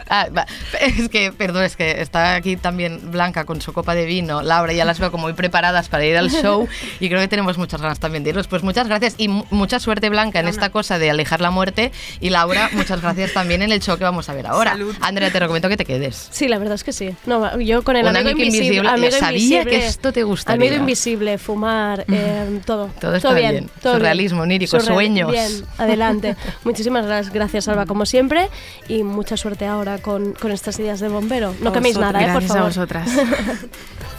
[SPEAKER 11] Ah. Es que, perdón, es que está aquí también Blanca con su copa de vino, Laura, ya las veo como muy preparadas para ir al show y creo que tenemos muchas ganas también de irnos. Pues muchas gracias y mu- mucha suerte, Blanca, en esta cosa de alejar la muerte y Laura, muchas gracias también en el show que vamos a ver ahora.
[SPEAKER 13] Salud.
[SPEAKER 11] Andrea, te recomiendo que te quedes.
[SPEAKER 2] Sí, la verdad es que sí. No, yo con el amigo,
[SPEAKER 11] amigo
[SPEAKER 2] invisible, amigo
[SPEAKER 11] sabía
[SPEAKER 2] invisible,
[SPEAKER 11] que esto te gustaría.
[SPEAKER 2] Amigo invisible, fumar, eh, todo.
[SPEAKER 11] Todo está
[SPEAKER 2] bien.
[SPEAKER 11] bien.
[SPEAKER 2] todo
[SPEAKER 11] Surrealismo, onírico,
[SPEAKER 2] Surreal-
[SPEAKER 11] sueños.
[SPEAKER 2] Bien, adelante. Muchísimas gra- gracias, Alba, como siempre. Y mucha suerte ahora con, con estas ideas de bombero. No queméis nada, eh, por
[SPEAKER 12] Gracias a
[SPEAKER 2] favor.
[SPEAKER 12] vosotras.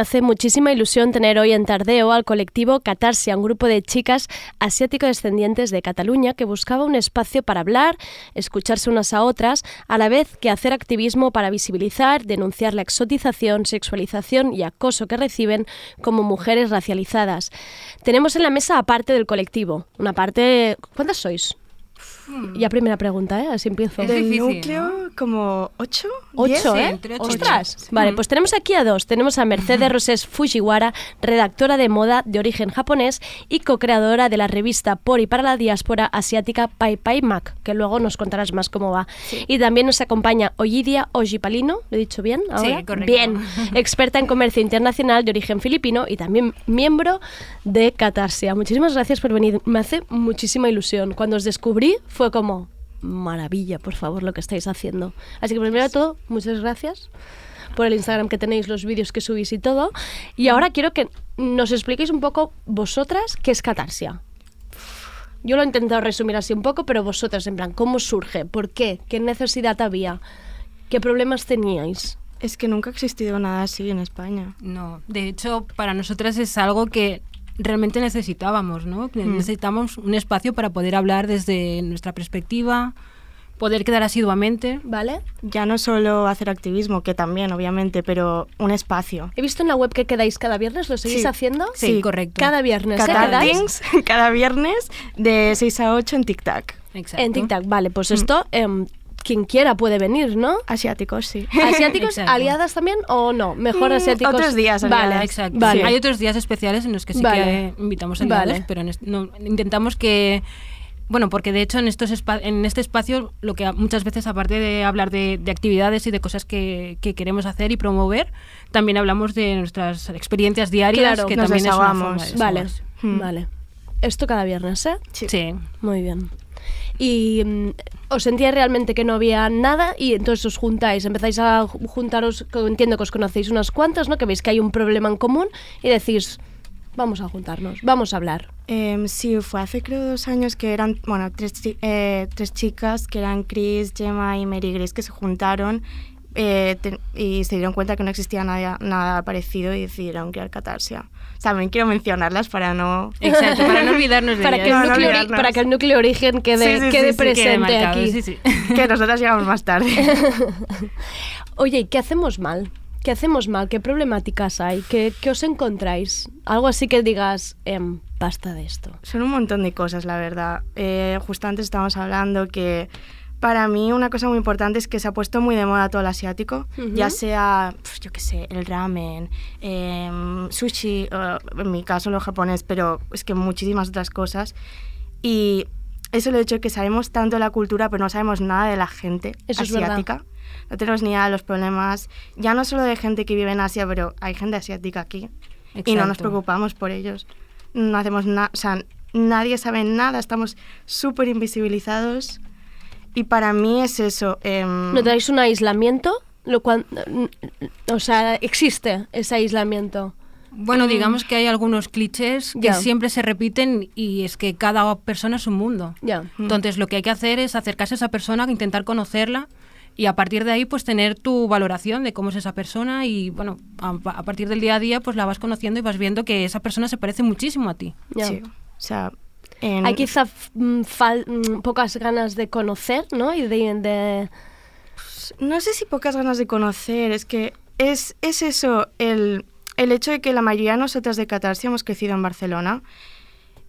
[SPEAKER 2] Hace muchísima ilusión tener hoy en Tardeo al colectivo Catarsia, un grupo de chicas asiático-descendientes de Cataluña que buscaba un espacio para hablar, escucharse unas a otras, a la vez que hacer activismo para visibilizar, denunciar la exotización, sexualización y acoso que reciben como mujeres racializadas. Tenemos en la mesa aparte del colectivo, una parte... ¿Cuántas sois? Ya primera pregunta, ¿eh? Así empiezo.
[SPEAKER 14] Del núcleo, como ocho.
[SPEAKER 2] Ocho,
[SPEAKER 14] diez.
[SPEAKER 2] ¿eh? Ostras. Vale, pues tenemos aquí a dos. Tenemos a Mercedes Rosés Fujiwara, redactora de moda de origen japonés y co-creadora de la revista por y para la diáspora asiática Pai Pai Mac, que luego nos contarás más cómo va. Y también nos acompaña Oyidia Ojipalino, ¿lo he dicho bien ahora?
[SPEAKER 15] Sí, correcto.
[SPEAKER 2] Bien, experta en comercio internacional de origen filipino y también miembro de Catarsia. Muchísimas gracias por venir. Me hace muchísima ilusión. Cuando os descubrí fue como maravilla, por favor, lo que estáis haciendo. Así que primero de todo, muchas gracias por el Instagram que tenéis, los vídeos que subís y todo. Y ahora quiero que nos expliquéis un poco vosotras qué es Catarsia. Yo lo he intentado resumir así un poco, pero vosotras, en plan, ¿cómo surge? ¿Por qué? ¿Qué necesidad había? ¿Qué problemas teníais?
[SPEAKER 14] Es que nunca ha existido nada así en España.
[SPEAKER 15] No, de hecho, para nosotras es algo que realmente necesitábamos, ¿no?
[SPEAKER 14] Mm.
[SPEAKER 15] Necesitamos un espacio para poder hablar desde nuestra perspectiva, poder quedar asiduamente.
[SPEAKER 2] ¿Vale?
[SPEAKER 14] Ya no solo hacer activismo, que también, obviamente, pero un espacio.
[SPEAKER 2] He visto en la web que quedáis cada viernes, ¿lo seguís
[SPEAKER 14] Sí.
[SPEAKER 2] haciendo?
[SPEAKER 14] Sí,
[SPEAKER 15] correcto.
[SPEAKER 2] Cada viernes, ¿eh?
[SPEAKER 14] Cada, cada viernes de 6 a 8 en TikTok.
[SPEAKER 2] En TikTok, vale, pues esto, em, quien quiera puede venir, ¿no?
[SPEAKER 14] Asiáticos, sí.
[SPEAKER 2] ¿Asiáticos
[SPEAKER 15] Exacto.
[SPEAKER 2] aliadas también o no? Mejor
[SPEAKER 14] Mm,
[SPEAKER 2] asiáticos.
[SPEAKER 14] otros días
[SPEAKER 2] Vale.
[SPEAKER 15] Exacto.
[SPEAKER 2] Vale.
[SPEAKER 15] Hay otros días especiales en los que sí
[SPEAKER 2] Vale.
[SPEAKER 15] que invitamos aliados,
[SPEAKER 2] Vale.
[SPEAKER 15] pero no, intentamos que bueno, porque de hecho en estos espa- en este espacio lo que muchas veces aparte de hablar de, de actividades y de cosas que, que queremos hacer y promover, también hablamos de nuestras experiencias diarias
[SPEAKER 2] Claro,
[SPEAKER 15] que
[SPEAKER 14] nos
[SPEAKER 15] también es una forma de
[SPEAKER 2] Vale,
[SPEAKER 15] desahogarse.
[SPEAKER 14] Mm.
[SPEAKER 2] vale. Esto cada viernes, ¿eh?
[SPEAKER 15] Sí.
[SPEAKER 2] Muy bien. Y mm, os sentíais realmente que no había nada y entonces os juntáis, empezáis a ju- juntaros, entiendo que os conocéis unas cuantas, ¿no? Que veis que hay un problema en común y decís, vamos a juntarnos, vamos a hablar.
[SPEAKER 14] Em, sí, fue hace creo dos años que eran, bueno, tres, eh, tres chicas que eran Chris, Gemma y Mary Grace que se juntaron eh, te- y se dieron cuenta que no existía nada, nada parecido y decidieron crear Catarsia. O sea, también quiero mencionarlas para no...
[SPEAKER 15] Exacto, para no olvidarnos de
[SPEAKER 2] Para
[SPEAKER 15] ellas.
[SPEAKER 2] que, el
[SPEAKER 14] no
[SPEAKER 2] núcleo,
[SPEAKER 14] olvidarnos.
[SPEAKER 2] para que el núcleo origen quede,
[SPEAKER 14] Sí, sí,
[SPEAKER 2] quede
[SPEAKER 14] sí, quede
[SPEAKER 2] presente
[SPEAKER 15] marcado,
[SPEAKER 2] aquí.
[SPEAKER 14] que nosotras llegamos más tarde.
[SPEAKER 2] Oye, ¿y qué hacemos mal? ¿Qué hacemos mal? ¿Qué problemáticas hay? ¿Qué, qué os encontráis? Algo así que digas, em, basta de esto.
[SPEAKER 14] Son un montón de cosas, la verdad. Eh, justo antes estábamos hablando que para mí una cosa muy importante es que se ha puesto muy de moda todo el asiático, ya sea, pf, yo qué sé, el ramen, em, sushi, eh, en mi caso lo japonés, pero es que muchísimas otras cosas. Y eso lo he hecho que sabemos tanto de la cultura, pero no sabemos nada de la gente
[SPEAKER 2] Eso
[SPEAKER 14] asiática. No tenemos ni idea de los problemas, ya no solo de gente que vive en Asia, pero hay gente asiática aquí. Y no nos
[SPEAKER 15] Exacto.
[SPEAKER 14] preocupamos por ellos. No hacemos nada, o sea, nadie sabe nada, estamos súper invisibilizados. Y para mí es eso. em,
[SPEAKER 2] ¿Notáis un aislamiento? Lo cual, o sea, existe ese aislamiento.
[SPEAKER 15] Bueno, digamos que hay algunos clichés que
[SPEAKER 2] Mm.
[SPEAKER 15] Siempre se repiten y es que cada persona es un mundo.
[SPEAKER 2] Ya.
[SPEAKER 15] Entonces lo que hay que hacer es acercarse a esa persona, intentar conocerla y a partir de ahí pues tener tu valoración de cómo es esa persona y bueno, a, a partir del día a día pues la vas conociendo y vas viendo que esa persona se parece muchísimo a ti.
[SPEAKER 14] Sí, o sea, en-
[SPEAKER 2] Hay quizá mm, mm, pocas ganas de conocer, ¿no? Y de, de-
[SPEAKER 14] no sé si pocas ganas de conocer, es que es, es eso, el, el hecho de que la mayoría de nosotras de Catarsia hemos crecido en Barcelona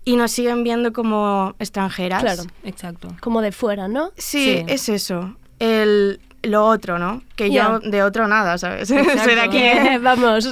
[SPEAKER 14] y nos siguen viendo como extranjeras.
[SPEAKER 2] Claro.
[SPEAKER 15] Exacto.
[SPEAKER 2] como de fuera, ¿no?
[SPEAKER 14] Sí,
[SPEAKER 15] Sí.
[SPEAKER 14] es eso. El, lo otro, ¿no? Que yo de otro nada, ¿sabes? Soy de aquí.
[SPEAKER 2] Vamos,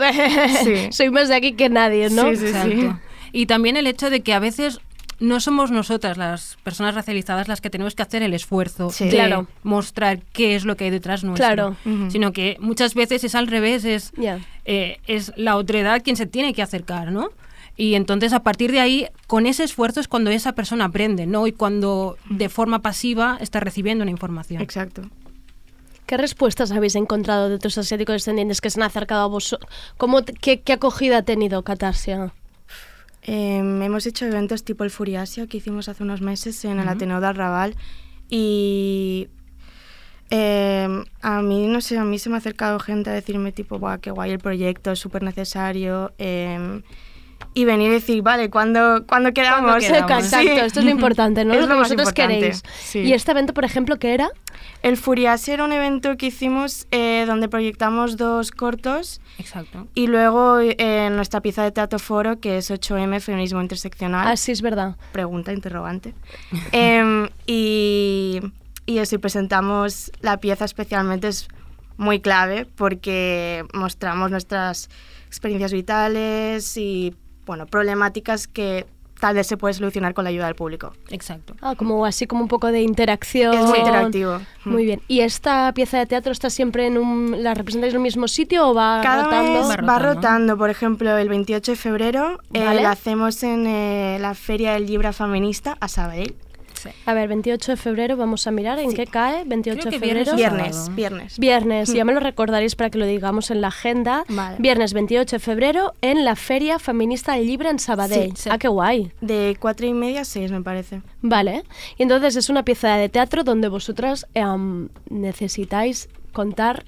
[SPEAKER 14] Sí.
[SPEAKER 2] soy más de aquí que nadie, ¿no?
[SPEAKER 14] Sí, sí, sí.
[SPEAKER 15] Exacto. Y también el hecho de que a veces no somos nosotras las personas racializadas las que tenemos que hacer el esfuerzo
[SPEAKER 2] Sí.
[SPEAKER 15] de
[SPEAKER 2] Claro.
[SPEAKER 15] mostrar qué es lo que hay detrás nuestro.
[SPEAKER 2] Claro.
[SPEAKER 15] Sino que muchas veces es al revés, es,
[SPEAKER 2] Ya.
[SPEAKER 15] eh, es la otredad quien se tiene que acercar, ¿no? Y entonces a partir de ahí, con ese esfuerzo es cuando esa persona aprende, ¿no? Y cuando de forma pasiva está recibiendo una información.
[SPEAKER 14] Exacto.
[SPEAKER 2] ¿Qué respuestas habéis encontrado de otros asiáticos descendientes que se han acercado a vosotros? ¿Cómo qué, qué acogida ha tenido Catarsia?
[SPEAKER 14] Em, hemos hecho eventos tipo el Furiasia que hicimos hace unos meses en el. Ateneo de Arrabal y em, a mí, no sé, a mí se me ha acercado gente a decirme tipo, Buah, qué guay el proyecto, es súper necesario. em, y venir y decir, vale, cuando cuando quedamos?
[SPEAKER 2] Exacto,
[SPEAKER 14] Sí.
[SPEAKER 2] esto es lo importante, ¿no?
[SPEAKER 14] Es
[SPEAKER 2] lo que
[SPEAKER 14] lo más
[SPEAKER 2] vosotros queréis.
[SPEAKER 14] sí.
[SPEAKER 2] ¿Y este evento, por ejemplo, qué era?
[SPEAKER 14] El Furiasia era un evento que hicimos eh, donde proyectamos dos cortos
[SPEAKER 15] Exacto.
[SPEAKER 14] y luego eh, nuestra pieza de teatro foro, que es 8M, Feminismo Interseccional.
[SPEAKER 2] Ah, sí, es verdad.
[SPEAKER 14] Pregunta interrogante. Em, y, y eso, y presentamos la pieza especialmente, es muy clave porque mostramos nuestras experiencias vitales y, bueno, problemáticas que tal vez se puede solucionar con la ayuda del público.
[SPEAKER 15] Exacto.
[SPEAKER 2] Ah, como así como un poco de interacción.
[SPEAKER 14] Es muy interactivo.
[SPEAKER 2] Muy bien. ¿Y esta pieza de teatro está siempre en un... ¿La representáis en un mismo sitio o va
[SPEAKER 14] Cada
[SPEAKER 2] rotando?
[SPEAKER 14] vez va rotando. Por ejemplo, el 28 de febrero eh, la hacemos en eh, la Feria del Libro Feminista a Sabadell.
[SPEAKER 2] A ver, 28 de febrero, vamos a mirar en qué cae. 28
[SPEAKER 14] Creo
[SPEAKER 2] de
[SPEAKER 14] viernes
[SPEAKER 2] febrero.
[SPEAKER 14] Viernes, viernes.
[SPEAKER 2] Viernes, ya me lo recordaréis para que lo digamos en la agenda. Viernes 28 de febrero en la Feria Feminista Libre en Sabadell.
[SPEAKER 14] Sí, sí.
[SPEAKER 2] Ah, qué guay.
[SPEAKER 14] De cuatro y media a seis, me parece.
[SPEAKER 2] Vale. Y entonces es una pieza de teatro donde vosotras em, necesitáis contar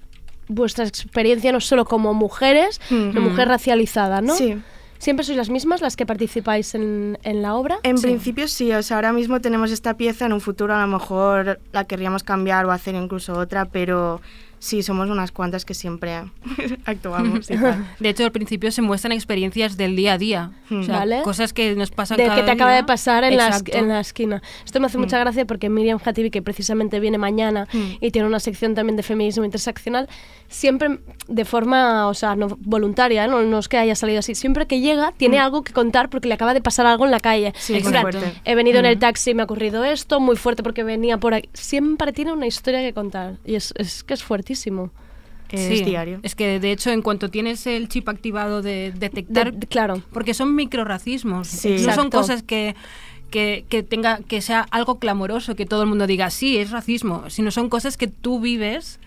[SPEAKER 2] vuestra experiencia no solo como mujeres,
[SPEAKER 14] Ujú.
[SPEAKER 2] mujer racializada, ¿no?
[SPEAKER 14] Sí.
[SPEAKER 2] ¿Siempre sois las mismas las que participáis en, en la obra?
[SPEAKER 14] En principio sí, o sea, ahora mismo tenemos esta pieza, en un futuro a lo mejor la querríamos cambiar o hacer incluso otra, pero sí, somos unas cuantas que siempre actuamos y tal.
[SPEAKER 15] De hecho, al principio se muestran experiencias del día a día. O sea,
[SPEAKER 2] Vale.
[SPEAKER 15] cosas que nos pasan
[SPEAKER 2] de
[SPEAKER 15] cada
[SPEAKER 2] que te acaba de pasar en la, en la esquina. Esto me hace mucha gracia porque Miriam Hatibi, que precisamente viene mañana y tiene una sección también de feminismo interseccional, siempre de forma, o sea, no voluntaria, ¿eh? no, no es que haya salido así, siempre que llega tiene
[SPEAKER 14] Mm.
[SPEAKER 2] algo que contar porque le acaba de pasar algo en la calle.
[SPEAKER 14] Sí,
[SPEAKER 2] En
[SPEAKER 14] muy
[SPEAKER 2] plan,
[SPEAKER 14] fuerte.
[SPEAKER 2] He venido en el
[SPEAKER 14] Mm.
[SPEAKER 2] taxi, me ha ocurrido esto, muy fuerte porque venía por aquí. Siempre tiene una historia que contar y es, es que es fuertísimo.
[SPEAKER 15] Sí, Es que de hecho, en cuanto tienes el chip activado de detectar.
[SPEAKER 2] claro.
[SPEAKER 15] Porque son microracismos.
[SPEAKER 2] Sí.
[SPEAKER 15] No son cosas que. Que, que tenga que sea algo clamoroso que todo el mundo diga sí es racismo sino son cosas que tú vives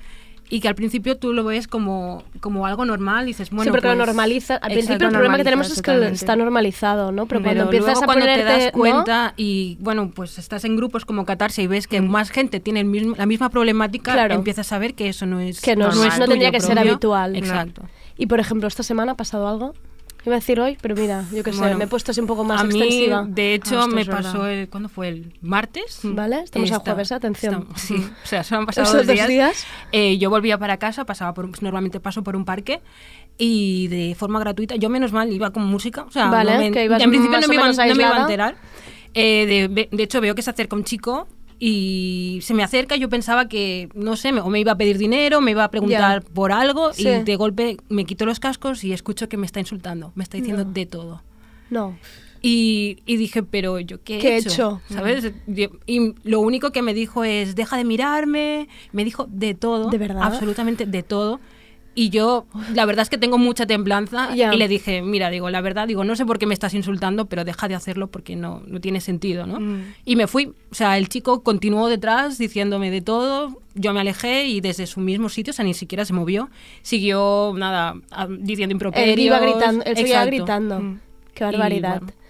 [SPEAKER 15] y que al principio tú lo ves como, como algo normal y dices bueno
[SPEAKER 2] sí, porque lo
[SPEAKER 15] pues-
[SPEAKER 2] normaliza. Al
[SPEAKER 15] Exacto,
[SPEAKER 2] principio el problema que tenemos es que
[SPEAKER 15] totalmente.
[SPEAKER 2] está normalizado, ¿no? Pero,
[SPEAKER 15] Pero
[SPEAKER 2] cuando empiezas
[SPEAKER 15] luego
[SPEAKER 2] a
[SPEAKER 15] cuando
[SPEAKER 2] ponerte,
[SPEAKER 15] te das
[SPEAKER 2] ¿no?
[SPEAKER 15] cuenta y bueno pues estás en grupos como Catarse y ves que más gente tiene el mismo- la misma problemática
[SPEAKER 2] Mm. Claro.
[SPEAKER 15] empiezas a ver que eso no es
[SPEAKER 2] que no, es-
[SPEAKER 15] normal,
[SPEAKER 2] no tendría
[SPEAKER 15] tuyo
[SPEAKER 2] que ser
[SPEAKER 15] propio.
[SPEAKER 2] habitual.
[SPEAKER 15] exacto
[SPEAKER 2] Y por ejemplo, esta semana ha pasado algo. Iba a decir hoy, pero mira, yo qué sé,
[SPEAKER 15] Bueno,
[SPEAKER 2] me he puesto así un poco más
[SPEAKER 15] a mí,
[SPEAKER 2] extensiva.
[SPEAKER 15] de hecho,
[SPEAKER 2] Ah,
[SPEAKER 15] me pasó el. ¿Cuándo fue? ¿El martes?
[SPEAKER 2] Vale, estamos a jueves, atención.
[SPEAKER 15] estamos- sí, o sea, solo han pasado dos días.
[SPEAKER 2] días.
[SPEAKER 15] Eh, yo volvía para casa, pasaba por, normalmente paso por un parque y de forma gratuita. Yo, menos mal, iba con música. O sea,
[SPEAKER 2] Vale,
[SPEAKER 15] no me-
[SPEAKER 2] que
[SPEAKER 15] en principio no me, iba,
[SPEAKER 2] menos
[SPEAKER 15] no me iba a enterar. Eh, de, de hecho, veo que se acerca un chico y se me acerca. Yo pensaba que, no sé, me- o me iba a pedir dinero, me iba a preguntar
[SPEAKER 2] Ya.
[SPEAKER 15] por algo
[SPEAKER 2] Sí.
[SPEAKER 15] y de golpe me quito los cascos y escucho que me está insultando. Me está diciendo
[SPEAKER 2] No.
[SPEAKER 15] de todo.
[SPEAKER 2] No.
[SPEAKER 15] Y, y dije, pero yo qué he
[SPEAKER 2] ¿Qué he
[SPEAKER 15] hecho?
[SPEAKER 2] hecho?
[SPEAKER 15] ¿Sabes? Y lo único que me dijo es, deja de mirarme. Me dijo de todo.
[SPEAKER 2] ¿De verdad?
[SPEAKER 15] Absolutamente de todo. Y yo, la verdad es que tengo mucha templanza. Y le dije, mira, digo, la verdad, digo, no sé por qué me estás insultando, pero deja de hacerlo porque no, no tiene sentido, ¿no?
[SPEAKER 2] Mm.
[SPEAKER 15] Y me fui. O sea, el chico continuó detrás diciéndome de todo. Yo me alejé y desde su mismo sitio, o sea, ni siquiera se movió. Siguió, nada, diciendo improperios.
[SPEAKER 2] Él iba gritando, él seguía gritando.
[SPEAKER 15] Mm.
[SPEAKER 2] Qué
[SPEAKER 15] Y,
[SPEAKER 2] barbaridad.
[SPEAKER 15] bueno.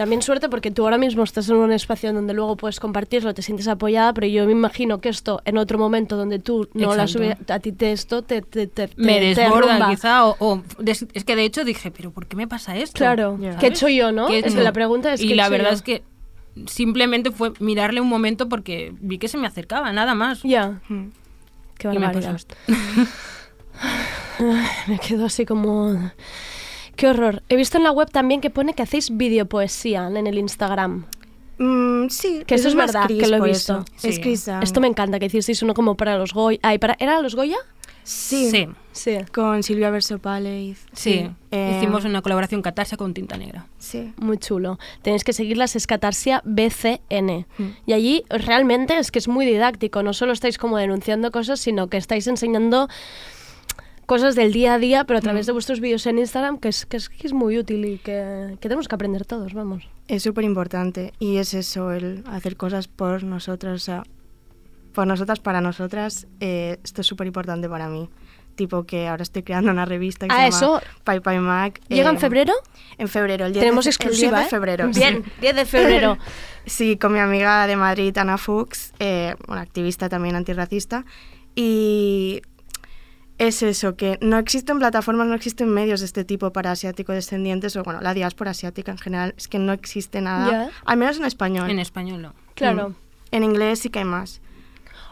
[SPEAKER 2] También suerte porque tú ahora mismo estás en un espacio en donde luego puedes compartirlo, te sientes apoyada, pero yo me imagino que esto en otro momento donde tú no la subieras, a ti te esto te, te, te,
[SPEAKER 15] me desborda quizá o, es que de hecho dije pero ¿por qué me pasa esto?
[SPEAKER 2] Claro.
[SPEAKER 15] ¿Sabes?
[SPEAKER 2] ¿Qué he hecho yo, no?
[SPEAKER 15] ¿Qué
[SPEAKER 2] Es que la pregunta es,
[SPEAKER 15] y
[SPEAKER 2] ¿qué he
[SPEAKER 15] la
[SPEAKER 2] hecho
[SPEAKER 15] verdad
[SPEAKER 2] yo?
[SPEAKER 15] es que simplemente fue mirarle un momento porque vi que se me acercaba nada más
[SPEAKER 2] ya qué
[SPEAKER 15] Y me
[SPEAKER 2] barbaridad
[SPEAKER 15] esto.
[SPEAKER 2] me quedo así como qué horror he visto en la web también que pone que hacéis videopoesía en el Instagram
[SPEAKER 14] Mm, sí,
[SPEAKER 2] que eso es
[SPEAKER 14] más
[SPEAKER 2] verdad
[SPEAKER 14] Chris
[SPEAKER 2] que lo he visto.
[SPEAKER 14] Es Chris Sang.
[SPEAKER 2] esto me encanta que hicisteis uno como para los Goya ay, para ¿era los Goya?
[SPEAKER 14] Sí,
[SPEAKER 15] Sí.
[SPEAKER 2] Sí.
[SPEAKER 14] con Silvia Versopale.
[SPEAKER 15] Sí,
[SPEAKER 14] Eh,
[SPEAKER 15] hicimos una colaboración Catarsia con Tinta Negra.
[SPEAKER 14] Sí.
[SPEAKER 2] Muy chulo. Tenéis que seguirlas, es Catarsia BCN.
[SPEAKER 15] Mm.
[SPEAKER 2] Y allí realmente es que es muy didáctico. No solo estáis como denunciando cosas, sino que estáis enseñando cosas del día a día, pero a
[SPEAKER 15] Mm.
[SPEAKER 2] través de vuestros vídeos en Instagram, que es, que es, que es muy útil y que, que tenemos que aprender todos, vamos.
[SPEAKER 14] Es súper importante y es eso, el hacer cosas por nosotras, o sea, por nosotras, para nosotras, eh, esto es súper importante para mí. Tipo que ahora estoy creando una revista que
[SPEAKER 2] Ah,
[SPEAKER 14] se llama
[SPEAKER 2] eso.
[SPEAKER 14] Pai Pai Mac.
[SPEAKER 2] ¿Llega en
[SPEAKER 14] eh,
[SPEAKER 2] febrero?
[SPEAKER 14] En febrero, el 10
[SPEAKER 2] Tenemos
[SPEAKER 14] de,
[SPEAKER 2] exclusiva,
[SPEAKER 14] el 10 de
[SPEAKER 2] ¿eh?
[SPEAKER 14] febrero.
[SPEAKER 2] Bien,
[SPEAKER 14] sí.
[SPEAKER 2] 10 de febrero.
[SPEAKER 14] sí, con mi amiga de Madrid, Ana Fuchs, eh, una activista también antirracista. Y es eso, que no existen plataformas, no existen medios de este tipo para asiático descendientes o, bueno, la diáspora asiática en general. Es que no existe nada, al menos en español.
[SPEAKER 15] En español no.
[SPEAKER 2] Claro.
[SPEAKER 14] Mm. En inglés sí que hay más.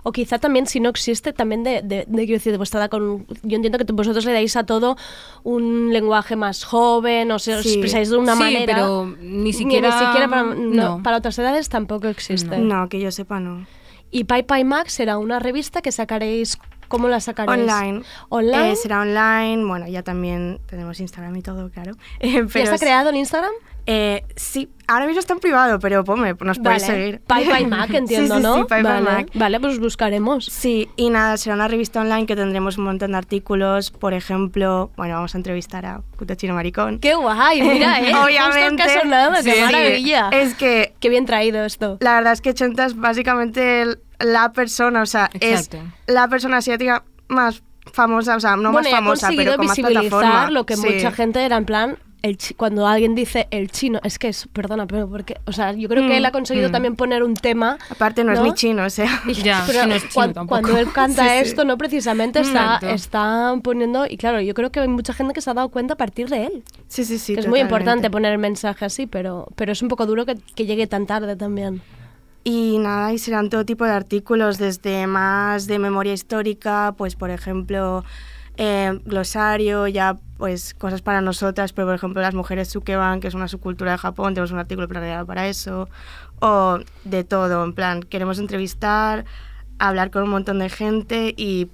[SPEAKER 2] O quizá también, si no existe, también de, de, de, quiero decir, de vuestra edad con... Yo entiendo que vosotros le dais a todo un lenguaje más joven, o se os
[SPEAKER 14] Sí.
[SPEAKER 2] expresáis de una
[SPEAKER 15] Sí,
[SPEAKER 2] manera...
[SPEAKER 15] pero ni siquiera-
[SPEAKER 2] Ni, siquiera para, no,
[SPEAKER 15] no.
[SPEAKER 2] para otras edades tampoco existe.
[SPEAKER 14] No, que yo sepa, no.
[SPEAKER 2] Y Pai Pai Max será una revista que sacaréis... ¿Cómo la sacaréis?
[SPEAKER 14] Online.
[SPEAKER 2] ¿Online?
[SPEAKER 14] Eh, será online. Bueno, ya también tenemos Instagram y todo, claro. Eh,
[SPEAKER 2] ¿Ya
[SPEAKER 14] pero
[SPEAKER 2] está
[SPEAKER 14] es-
[SPEAKER 2] creado el Instagram?
[SPEAKER 14] Eh, sí, ahora mismo está en privado, pero ponme, nos puedes
[SPEAKER 2] Vale.
[SPEAKER 14] seguir.
[SPEAKER 2] Pai Mac, entiendo,
[SPEAKER 14] sí, sí,
[SPEAKER 2] ¿no?
[SPEAKER 14] Sí,
[SPEAKER 2] vale.
[SPEAKER 14] Mac.
[SPEAKER 2] Vale, pues buscaremos.
[SPEAKER 14] Sí, y nada, será una revista online que tendremos un montón de artículos. Por ejemplo, bueno, vamos a entrevistar a Puto Chino Maricón.
[SPEAKER 2] ¡Qué guay! Mira, ¿eh?
[SPEAKER 14] Obviamente.
[SPEAKER 2] Justo que ha sonado,
[SPEAKER 14] Sí,
[SPEAKER 2] ¡Qué maravilla!
[SPEAKER 14] Es que...
[SPEAKER 2] Qué bien traído esto.
[SPEAKER 14] La verdad es que Chonta es básicamente el- la persona, o sea,
[SPEAKER 2] Exacto.
[SPEAKER 14] es la persona asiática más famosa, o sea, no
[SPEAKER 2] bueno,
[SPEAKER 14] más famosa,
[SPEAKER 2] conseguido
[SPEAKER 14] pero con más
[SPEAKER 2] visibilizar
[SPEAKER 14] plataforma.
[SPEAKER 2] lo que
[SPEAKER 14] Sí.
[SPEAKER 2] mucha gente era en plan... El chi- cuando alguien dice el chino, es que es, perdona, pero porque, o sea, yo creo que
[SPEAKER 14] Mm,
[SPEAKER 2] él ha conseguido
[SPEAKER 14] mm.
[SPEAKER 2] también poner un tema.
[SPEAKER 14] Aparte no, es ni chino, o sea.
[SPEAKER 2] Y- pero cuan- cuando, él canta
[SPEAKER 14] Sí, sí.
[SPEAKER 2] esto, no precisamente está, está poniendo, y claro, yo creo que hay mucha gente que se ha dado cuenta a partir de él.
[SPEAKER 14] Sí, sí, sí.
[SPEAKER 2] que es muy importante poner el mensaje así, pero, pero es un poco duro que, que llegue tan tarde también.
[SPEAKER 14] Y nada, y serán todo tipo de artículos, desde más de memoria histórica, pues por ejemplo, eh, glosario, ya pues cosas para nosotras, pero por ejemplo las mujeres sukeban, que es una subcultura de Japón, tenemos un artículo planeado para eso, o de todo, en plan, queremos entrevistar, hablar con un montón de gente y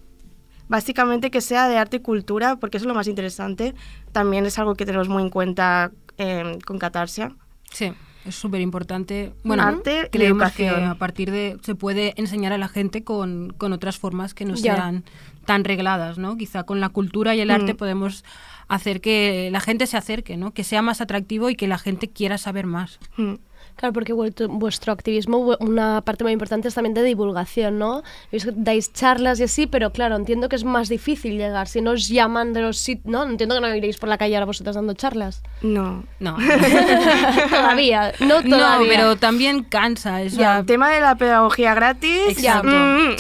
[SPEAKER 14] básicamente que sea de arte y cultura, porque eso es lo más interesante, también es algo que tenemos muy en cuenta eh, con Catarsia.
[SPEAKER 15] Sí, es súper importante. Bueno,
[SPEAKER 14] Arte y
[SPEAKER 15] creemos que a partir de se puede enseñar a la gente con, con otras formas que no
[SPEAKER 2] Ya.
[SPEAKER 15] sean tan regladas, ¿no? Quizá con la cultura y el
[SPEAKER 14] Mm.
[SPEAKER 15] arte podemos hacer que la gente se acerque, ¿no? Que sea más atractivo y que la gente quiera saber más.
[SPEAKER 14] Mm.
[SPEAKER 2] Claro, porque vuestro activismo, una parte muy importante es también de divulgación, ¿no? Dais charlas y así, pero claro, entiendo que es más difícil llegar. Si no os llaman de los sitios, ¿no? Entiendo que no iréis por la calle ahora vosotras dando charlas.
[SPEAKER 14] No.
[SPEAKER 15] No.
[SPEAKER 2] todavía, no
[SPEAKER 15] No,
[SPEAKER 2] todavía.
[SPEAKER 15] pero también cansa.
[SPEAKER 14] Ya, el tema de la pedagogía gratis.
[SPEAKER 15] Exacto.
[SPEAKER 14] mm,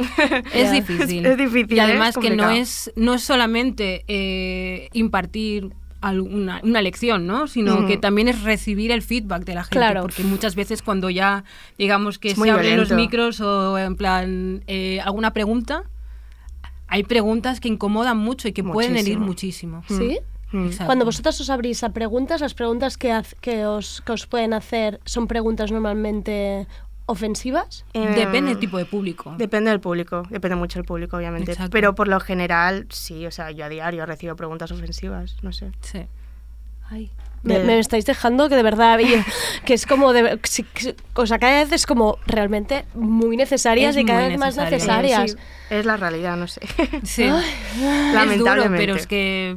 [SPEAKER 15] Es difícil.
[SPEAKER 14] Es, es difícil.
[SPEAKER 15] Y
[SPEAKER 14] ¿eh?
[SPEAKER 15] además
[SPEAKER 14] Es
[SPEAKER 15] que no es, no es solamente eh, impartir alguna, una lección, ¿no? Sino que también es recibir el feedback de la gente.
[SPEAKER 2] Claro.
[SPEAKER 15] Porque muchas veces cuando ya, digamos que
[SPEAKER 14] Es
[SPEAKER 15] se abren los micros o en plan eh, alguna pregunta, hay preguntas que incomodan mucho y que pueden herir
[SPEAKER 14] Muchísimo.
[SPEAKER 15] muchísimo.
[SPEAKER 2] ¿Sí?
[SPEAKER 15] Exacto.
[SPEAKER 2] Cuando vosotras os abrís a preguntas, las preguntas que, os, que os pueden hacer son preguntas normalmente ofensivas.
[SPEAKER 15] Depende del
[SPEAKER 14] Em,
[SPEAKER 15] tipo de público.
[SPEAKER 14] Depende del público, depende mucho del público, obviamente.
[SPEAKER 15] Exacto.
[SPEAKER 14] Pero por lo general, sí, o sea, yo a diario recibo preguntas ofensivas, no sé.
[SPEAKER 15] Sí.
[SPEAKER 2] Ay, me,
[SPEAKER 14] De-
[SPEAKER 2] me estáis dejando que de verdad, que es como, de, o sea, cada vez es como realmente muy necesarias
[SPEAKER 15] Es
[SPEAKER 2] y cada vez más necesarias.
[SPEAKER 14] Sí, es la realidad, no sé.
[SPEAKER 15] Sí.
[SPEAKER 2] Ay,
[SPEAKER 15] Es duro,
[SPEAKER 14] Lamentablemente.
[SPEAKER 15] pero es que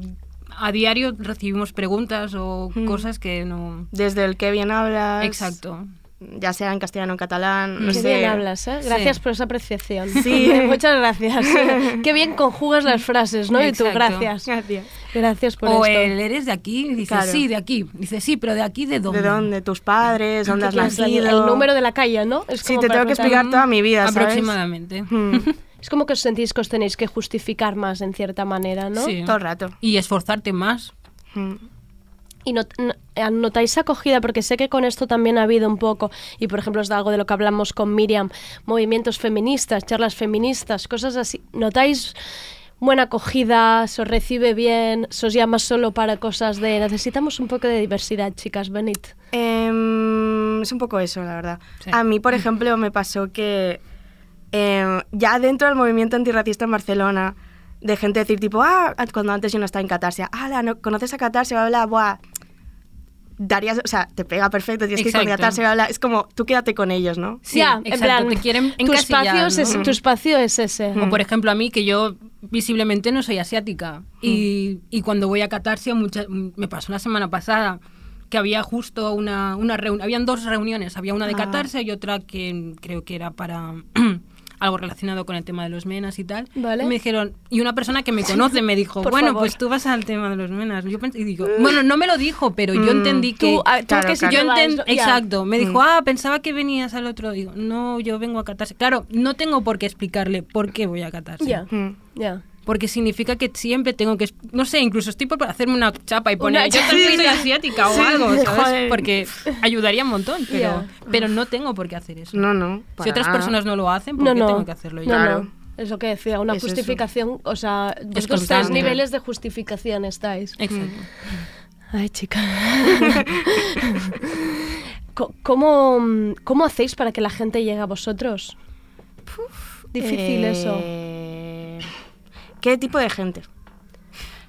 [SPEAKER 15] a diario recibimos preguntas o
[SPEAKER 14] Mm.
[SPEAKER 15] cosas que no...
[SPEAKER 14] Desde el que bien hablas.
[SPEAKER 15] Exacto.
[SPEAKER 14] Ya sea en castellano o en catalán, no
[SPEAKER 2] Qué
[SPEAKER 14] sé.
[SPEAKER 2] bien hablas, ¿eh? Gracias
[SPEAKER 15] Sí.
[SPEAKER 2] por esa apreciación.
[SPEAKER 14] Sí.
[SPEAKER 2] Muchas gracias. Qué bien conjugas las frases, ¿no? Y tú, gracias.
[SPEAKER 14] Gracias.
[SPEAKER 2] Gracias por
[SPEAKER 15] O
[SPEAKER 2] esto.
[SPEAKER 15] el eres de aquí, dice
[SPEAKER 14] Claro.
[SPEAKER 15] sí, de aquí. Dice sí, pero de aquí de dónde.
[SPEAKER 14] ¿De dónde? ¿Tus padres? ¿Dónde has nacido?
[SPEAKER 2] El número de la calle, ¿no? Es
[SPEAKER 14] Sí, te tengo que explicar toda mi vida, ¿sabes?
[SPEAKER 15] Aproximadamente.
[SPEAKER 14] Mm,
[SPEAKER 2] Es como que os sentís que os tenéis que justificar más en cierta manera, ¿no?
[SPEAKER 15] Sí.
[SPEAKER 14] Todo el rato.
[SPEAKER 15] Y esforzarte más.
[SPEAKER 14] Mm.
[SPEAKER 2] Y not- no- eh, notáis acogida, porque sé que con esto también ha habido un poco, y por ejemplo es de algo de lo que hablamos con Miriam, movimientos feministas, charlas feministas, cosas así. ¿Notáis buena acogida? ¿Se os recibe bien? ¿Se os llama solo para cosas de necesitamos un poco de diversidad, chicas? Venid.
[SPEAKER 14] Em, es un poco eso, la verdad.
[SPEAKER 15] Sí.
[SPEAKER 14] A mí, por ejemplo, me pasó que em, ya dentro del movimiento antirracista en Barcelona de gente decir tipo, ah, cuando antes yo no estaba en Catarsia, ah, no, ¿conoces a Catarsia? Bla, bla, buah. Darías, o sea, te pega perfecto, tienes que
[SPEAKER 15] Exacto.
[SPEAKER 14] Catarsia, bla, bla. Es como, tú quédate con ellos, ¿no?
[SPEAKER 15] Sí,
[SPEAKER 2] ya, en plan,
[SPEAKER 15] te quieren
[SPEAKER 2] tu espacio, es tu espacio es ese.
[SPEAKER 15] O por ejemplo a mí, que yo visiblemente no soy asiática. Y, y cuando voy a Catarsia, mucha- me pasó la semana pasada que había justo una, una reunión, habían dos reuniones, había una de
[SPEAKER 14] Ah.
[SPEAKER 15] Catarsia y otra que creo que era para algo relacionado con el tema de los menas y tal.
[SPEAKER 2] Vale.
[SPEAKER 15] Y me dijeron, y una persona que me conoce me dijo,
[SPEAKER 2] Por
[SPEAKER 15] bueno,
[SPEAKER 2] favor.
[SPEAKER 15] pues tú vas al tema de los menas. Yo pensé, y digo, bueno, no me lo dijo, pero yo
[SPEAKER 14] Mm.
[SPEAKER 15] entendí que...
[SPEAKER 2] Tú, ah, tú
[SPEAKER 14] Claro,
[SPEAKER 2] que
[SPEAKER 14] claro.
[SPEAKER 15] Yo. Exacto, me dijo,
[SPEAKER 14] Mm.
[SPEAKER 15] ah, pensaba que venías al otro. Digo, no, yo vengo a Catarsia. Claro, no tengo por qué explicarle por qué voy a Catarsia.
[SPEAKER 2] Ya,
[SPEAKER 14] Mm.
[SPEAKER 2] ya.
[SPEAKER 15] Porque significa que siempre tengo que, no sé, incluso estoy por hacerme una chapa y
[SPEAKER 2] Una
[SPEAKER 15] poner, yo también soy asiática o
[SPEAKER 2] Sí,
[SPEAKER 15] algo, ¿sabes?
[SPEAKER 2] joder.
[SPEAKER 15] Porque ayudaría un montón, pero, no tengo por qué hacer eso.
[SPEAKER 14] No, no.
[SPEAKER 15] si otras
[SPEAKER 14] nada.
[SPEAKER 15] personas no lo hacen, ¿por
[SPEAKER 2] No,
[SPEAKER 15] qué
[SPEAKER 2] no.
[SPEAKER 15] tengo que hacerlo yo?
[SPEAKER 2] No,
[SPEAKER 14] Claro.
[SPEAKER 2] no. Es lo que decía, una
[SPEAKER 14] Es eso.
[SPEAKER 2] justificación, o sea, vosotros tres niveles de justificación estáis.
[SPEAKER 15] Exacto.
[SPEAKER 2] Ay, chica. ¿Cómo, ¿Cómo hacéis para que la gente llegue a vosotros? Difícil eso.
[SPEAKER 14] ¿Qué tipo de gente?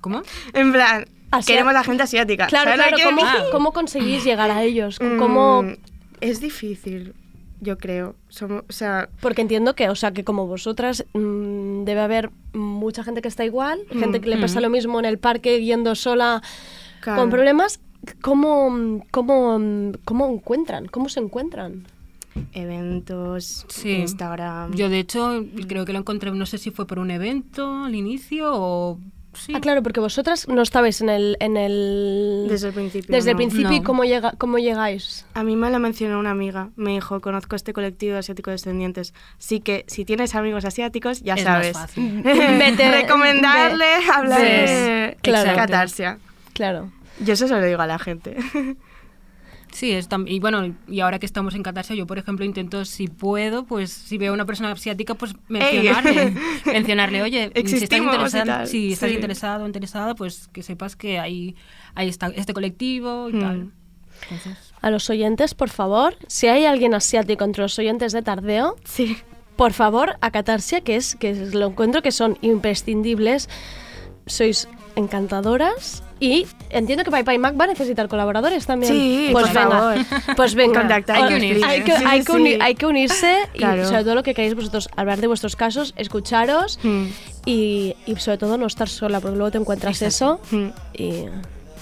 [SPEAKER 15] ¿Cómo?
[SPEAKER 14] En plan,
[SPEAKER 2] Asia-
[SPEAKER 14] queremos la gente asiática.
[SPEAKER 2] Claro,
[SPEAKER 14] ¿sabes lo
[SPEAKER 2] claro. ¿cómo, cómo conseguís llegar a ellos? ¿Cómo...?
[SPEAKER 14] Mm, es difícil, yo creo. Somos, o sea,
[SPEAKER 2] Porque entiendo que, o sea, que como vosotras mm, debe haber mucha gente que está igual,
[SPEAKER 14] Mm,
[SPEAKER 2] gente que le pasa
[SPEAKER 15] mm.
[SPEAKER 2] lo mismo en el parque yendo sola
[SPEAKER 14] Claro.
[SPEAKER 2] con problemas. ¿Cómo, cómo, cómo encuentran? ¿Cómo se encuentran?
[SPEAKER 14] Eventos,
[SPEAKER 15] Sí.
[SPEAKER 14] Instagram.
[SPEAKER 15] Yo, de hecho, creo que lo encontré, no sé si fue por un evento al inicio o... Sí.
[SPEAKER 2] Ah, claro, porque vosotras no estabais en el... En el
[SPEAKER 14] Desde el principio,
[SPEAKER 2] Desde el
[SPEAKER 14] no.
[SPEAKER 2] principio, ¿y
[SPEAKER 15] No.
[SPEAKER 2] cómo, llega, cómo llegáis?
[SPEAKER 14] A mí me lo mencionó una amiga. Me dijo, conozco este colectivo de asiáticos descendientes. Así que si tienes amigos asiáticos, ya
[SPEAKER 15] Es más
[SPEAKER 14] sabes.
[SPEAKER 15] fácil.
[SPEAKER 2] Vete-
[SPEAKER 14] Recomendarle hablar
[SPEAKER 2] ves.
[SPEAKER 14] de
[SPEAKER 2] Claro.
[SPEAKER 14] catarsia.
[SPEAKER 2] Claro.
[SPEAKER 14] Yo eso se lo digo a la gente.
[SPEAKER 15] Sí, es y bueno, y ahora que estamos en Catarsia, yo por ejemplo intento, si puedo, pues si veo a una persona asiática, pues mencionarle, mencionarle, oye, si estás,
[SPEAKER 14] Existimos
[SPEAKER 15] interesado, si estás
[SPEAKER 14] sí.
[SPEAKER 15] interesado o interesada, pues que sepas que hay, hay esta- este colectivo y
[SPEAKER 14] Hmm.
[SPEAKER 15] tal. Entonces,
[SPEAKER 2] A los oyentes, por favor, si hay alguien asiático entre los oyentes de Tardeo,
[SPEAKER 14] Sí.
[SPEAKER 2] por favor, a Catarsia, que es que es- lo encuentro que son imprescindibles. Sois encantadoras y entiendo que Pai Mac va a necesitar colaboradores también.
[SPEAKER 14] Sí,
[SPEAKER 2] pues
[SPEAKER 14] por
[SPEAKER 2] venga,
[SPEAKER 14] favor.
[SPEAKER 2] Pues venga,
[SPEAKER 15] Hay que unirse.
[SPEAKER 2] Hay que,
[SPEAKER 14] Sí,
[SPEAKER 2] hay que
[SPEAKER 14] sí.
[SPEAKER 2] uni- hay que unirse y sobre todo lo que queréis vosotros, hablar de vuestros casos, escucharos
[SPEAKER 14] Mm.
[SPEAKER 2] y, y sobre todo no estar sola, porque luego te encuentras eso
[SPEAKER 14] Mm.
[SPEAKER 2] y...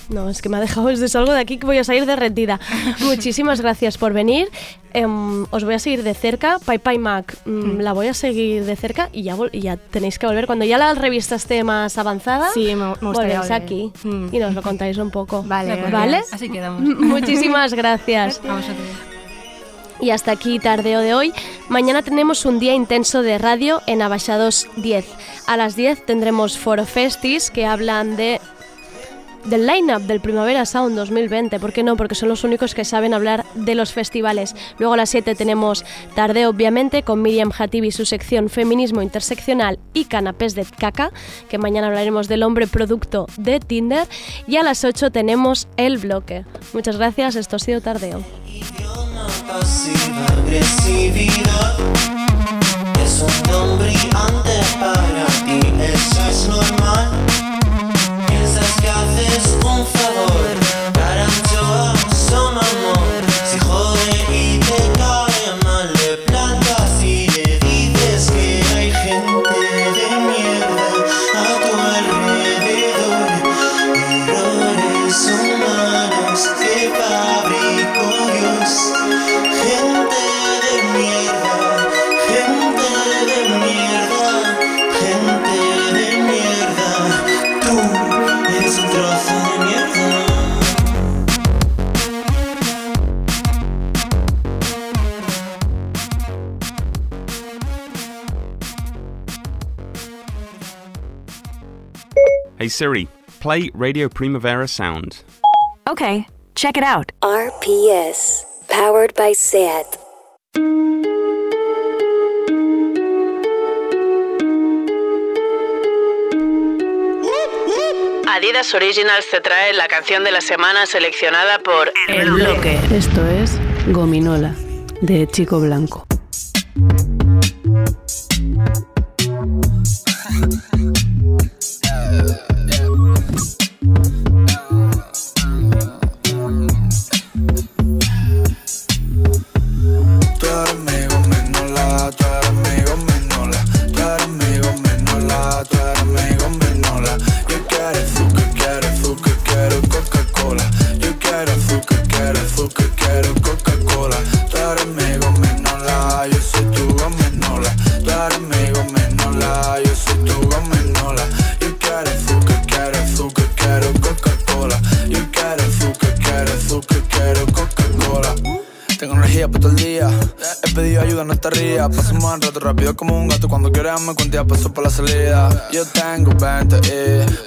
[SPEAKER 2] No, es que me ha dejado desde salgo de aquí que voy a salir derretida. Muchísimas gracias por venir. Em, os voy a seguir de cerca. Pai Pai Mac mm, la voy a seguir de cerca y ya, vol- y ya tenéis que volver. Cuando ya la revista esté más avanzada,
[SPEAKER 14] Sí, me, me gustaría
[SPEAKER 2] volvéis aquí
[SPEAKER 14] Mm.
[SPEAKER 2] y nos lo contáis un poco.
[SPEAKER 14] Vale,
[SPEAKER 15] de.
[SPEAKER 2] ¿Vale?
[SPEAKER 15] Así quedamos.
[SPEAKER 2] Muchísimas gracias.
[SPEAKER 15] A vosotros.
[SPEAKER 2] Y hasta aquí tardeo de hoy. Mañana tenemos un día intenso de radio en Abaixados 10. A las 10 tendremos Foro Festis que hablan de del line-up del Primavera Sound 2020. ¿Por qué no? Porque son los únicos que saben hablar de los festivales. Luego a las 7 tenemos Tardeo, obviamente, con Miriam Hatibi, su sección Feminismo Interseccional y Canapés de Caca, que mañana hablaremos del hombre producto de Tinder. Y a las 8 tenemos El Bloque. Muchas gracias, esto ha sido Tardeo.
[SPEAKER 16] es un brillante para ti, es normal.
[SPEAKER 10] Hey Siri, play Radio Primavera Sound.
[SPEAKER 1] Okay, check it out.
[SPEAKER 7] RPS, powered by SAT.
[SPEAKER 17] Adidas Originals te trae la canción de la semana seleccionada por
[SPEAKER 1] El bloque. Esto es Gominola, de Chico Blanco.
[SPEAKER 18] llama cuando ya pasó por la salida. Yo tengo 20 y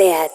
[SPEAKER 19] sad.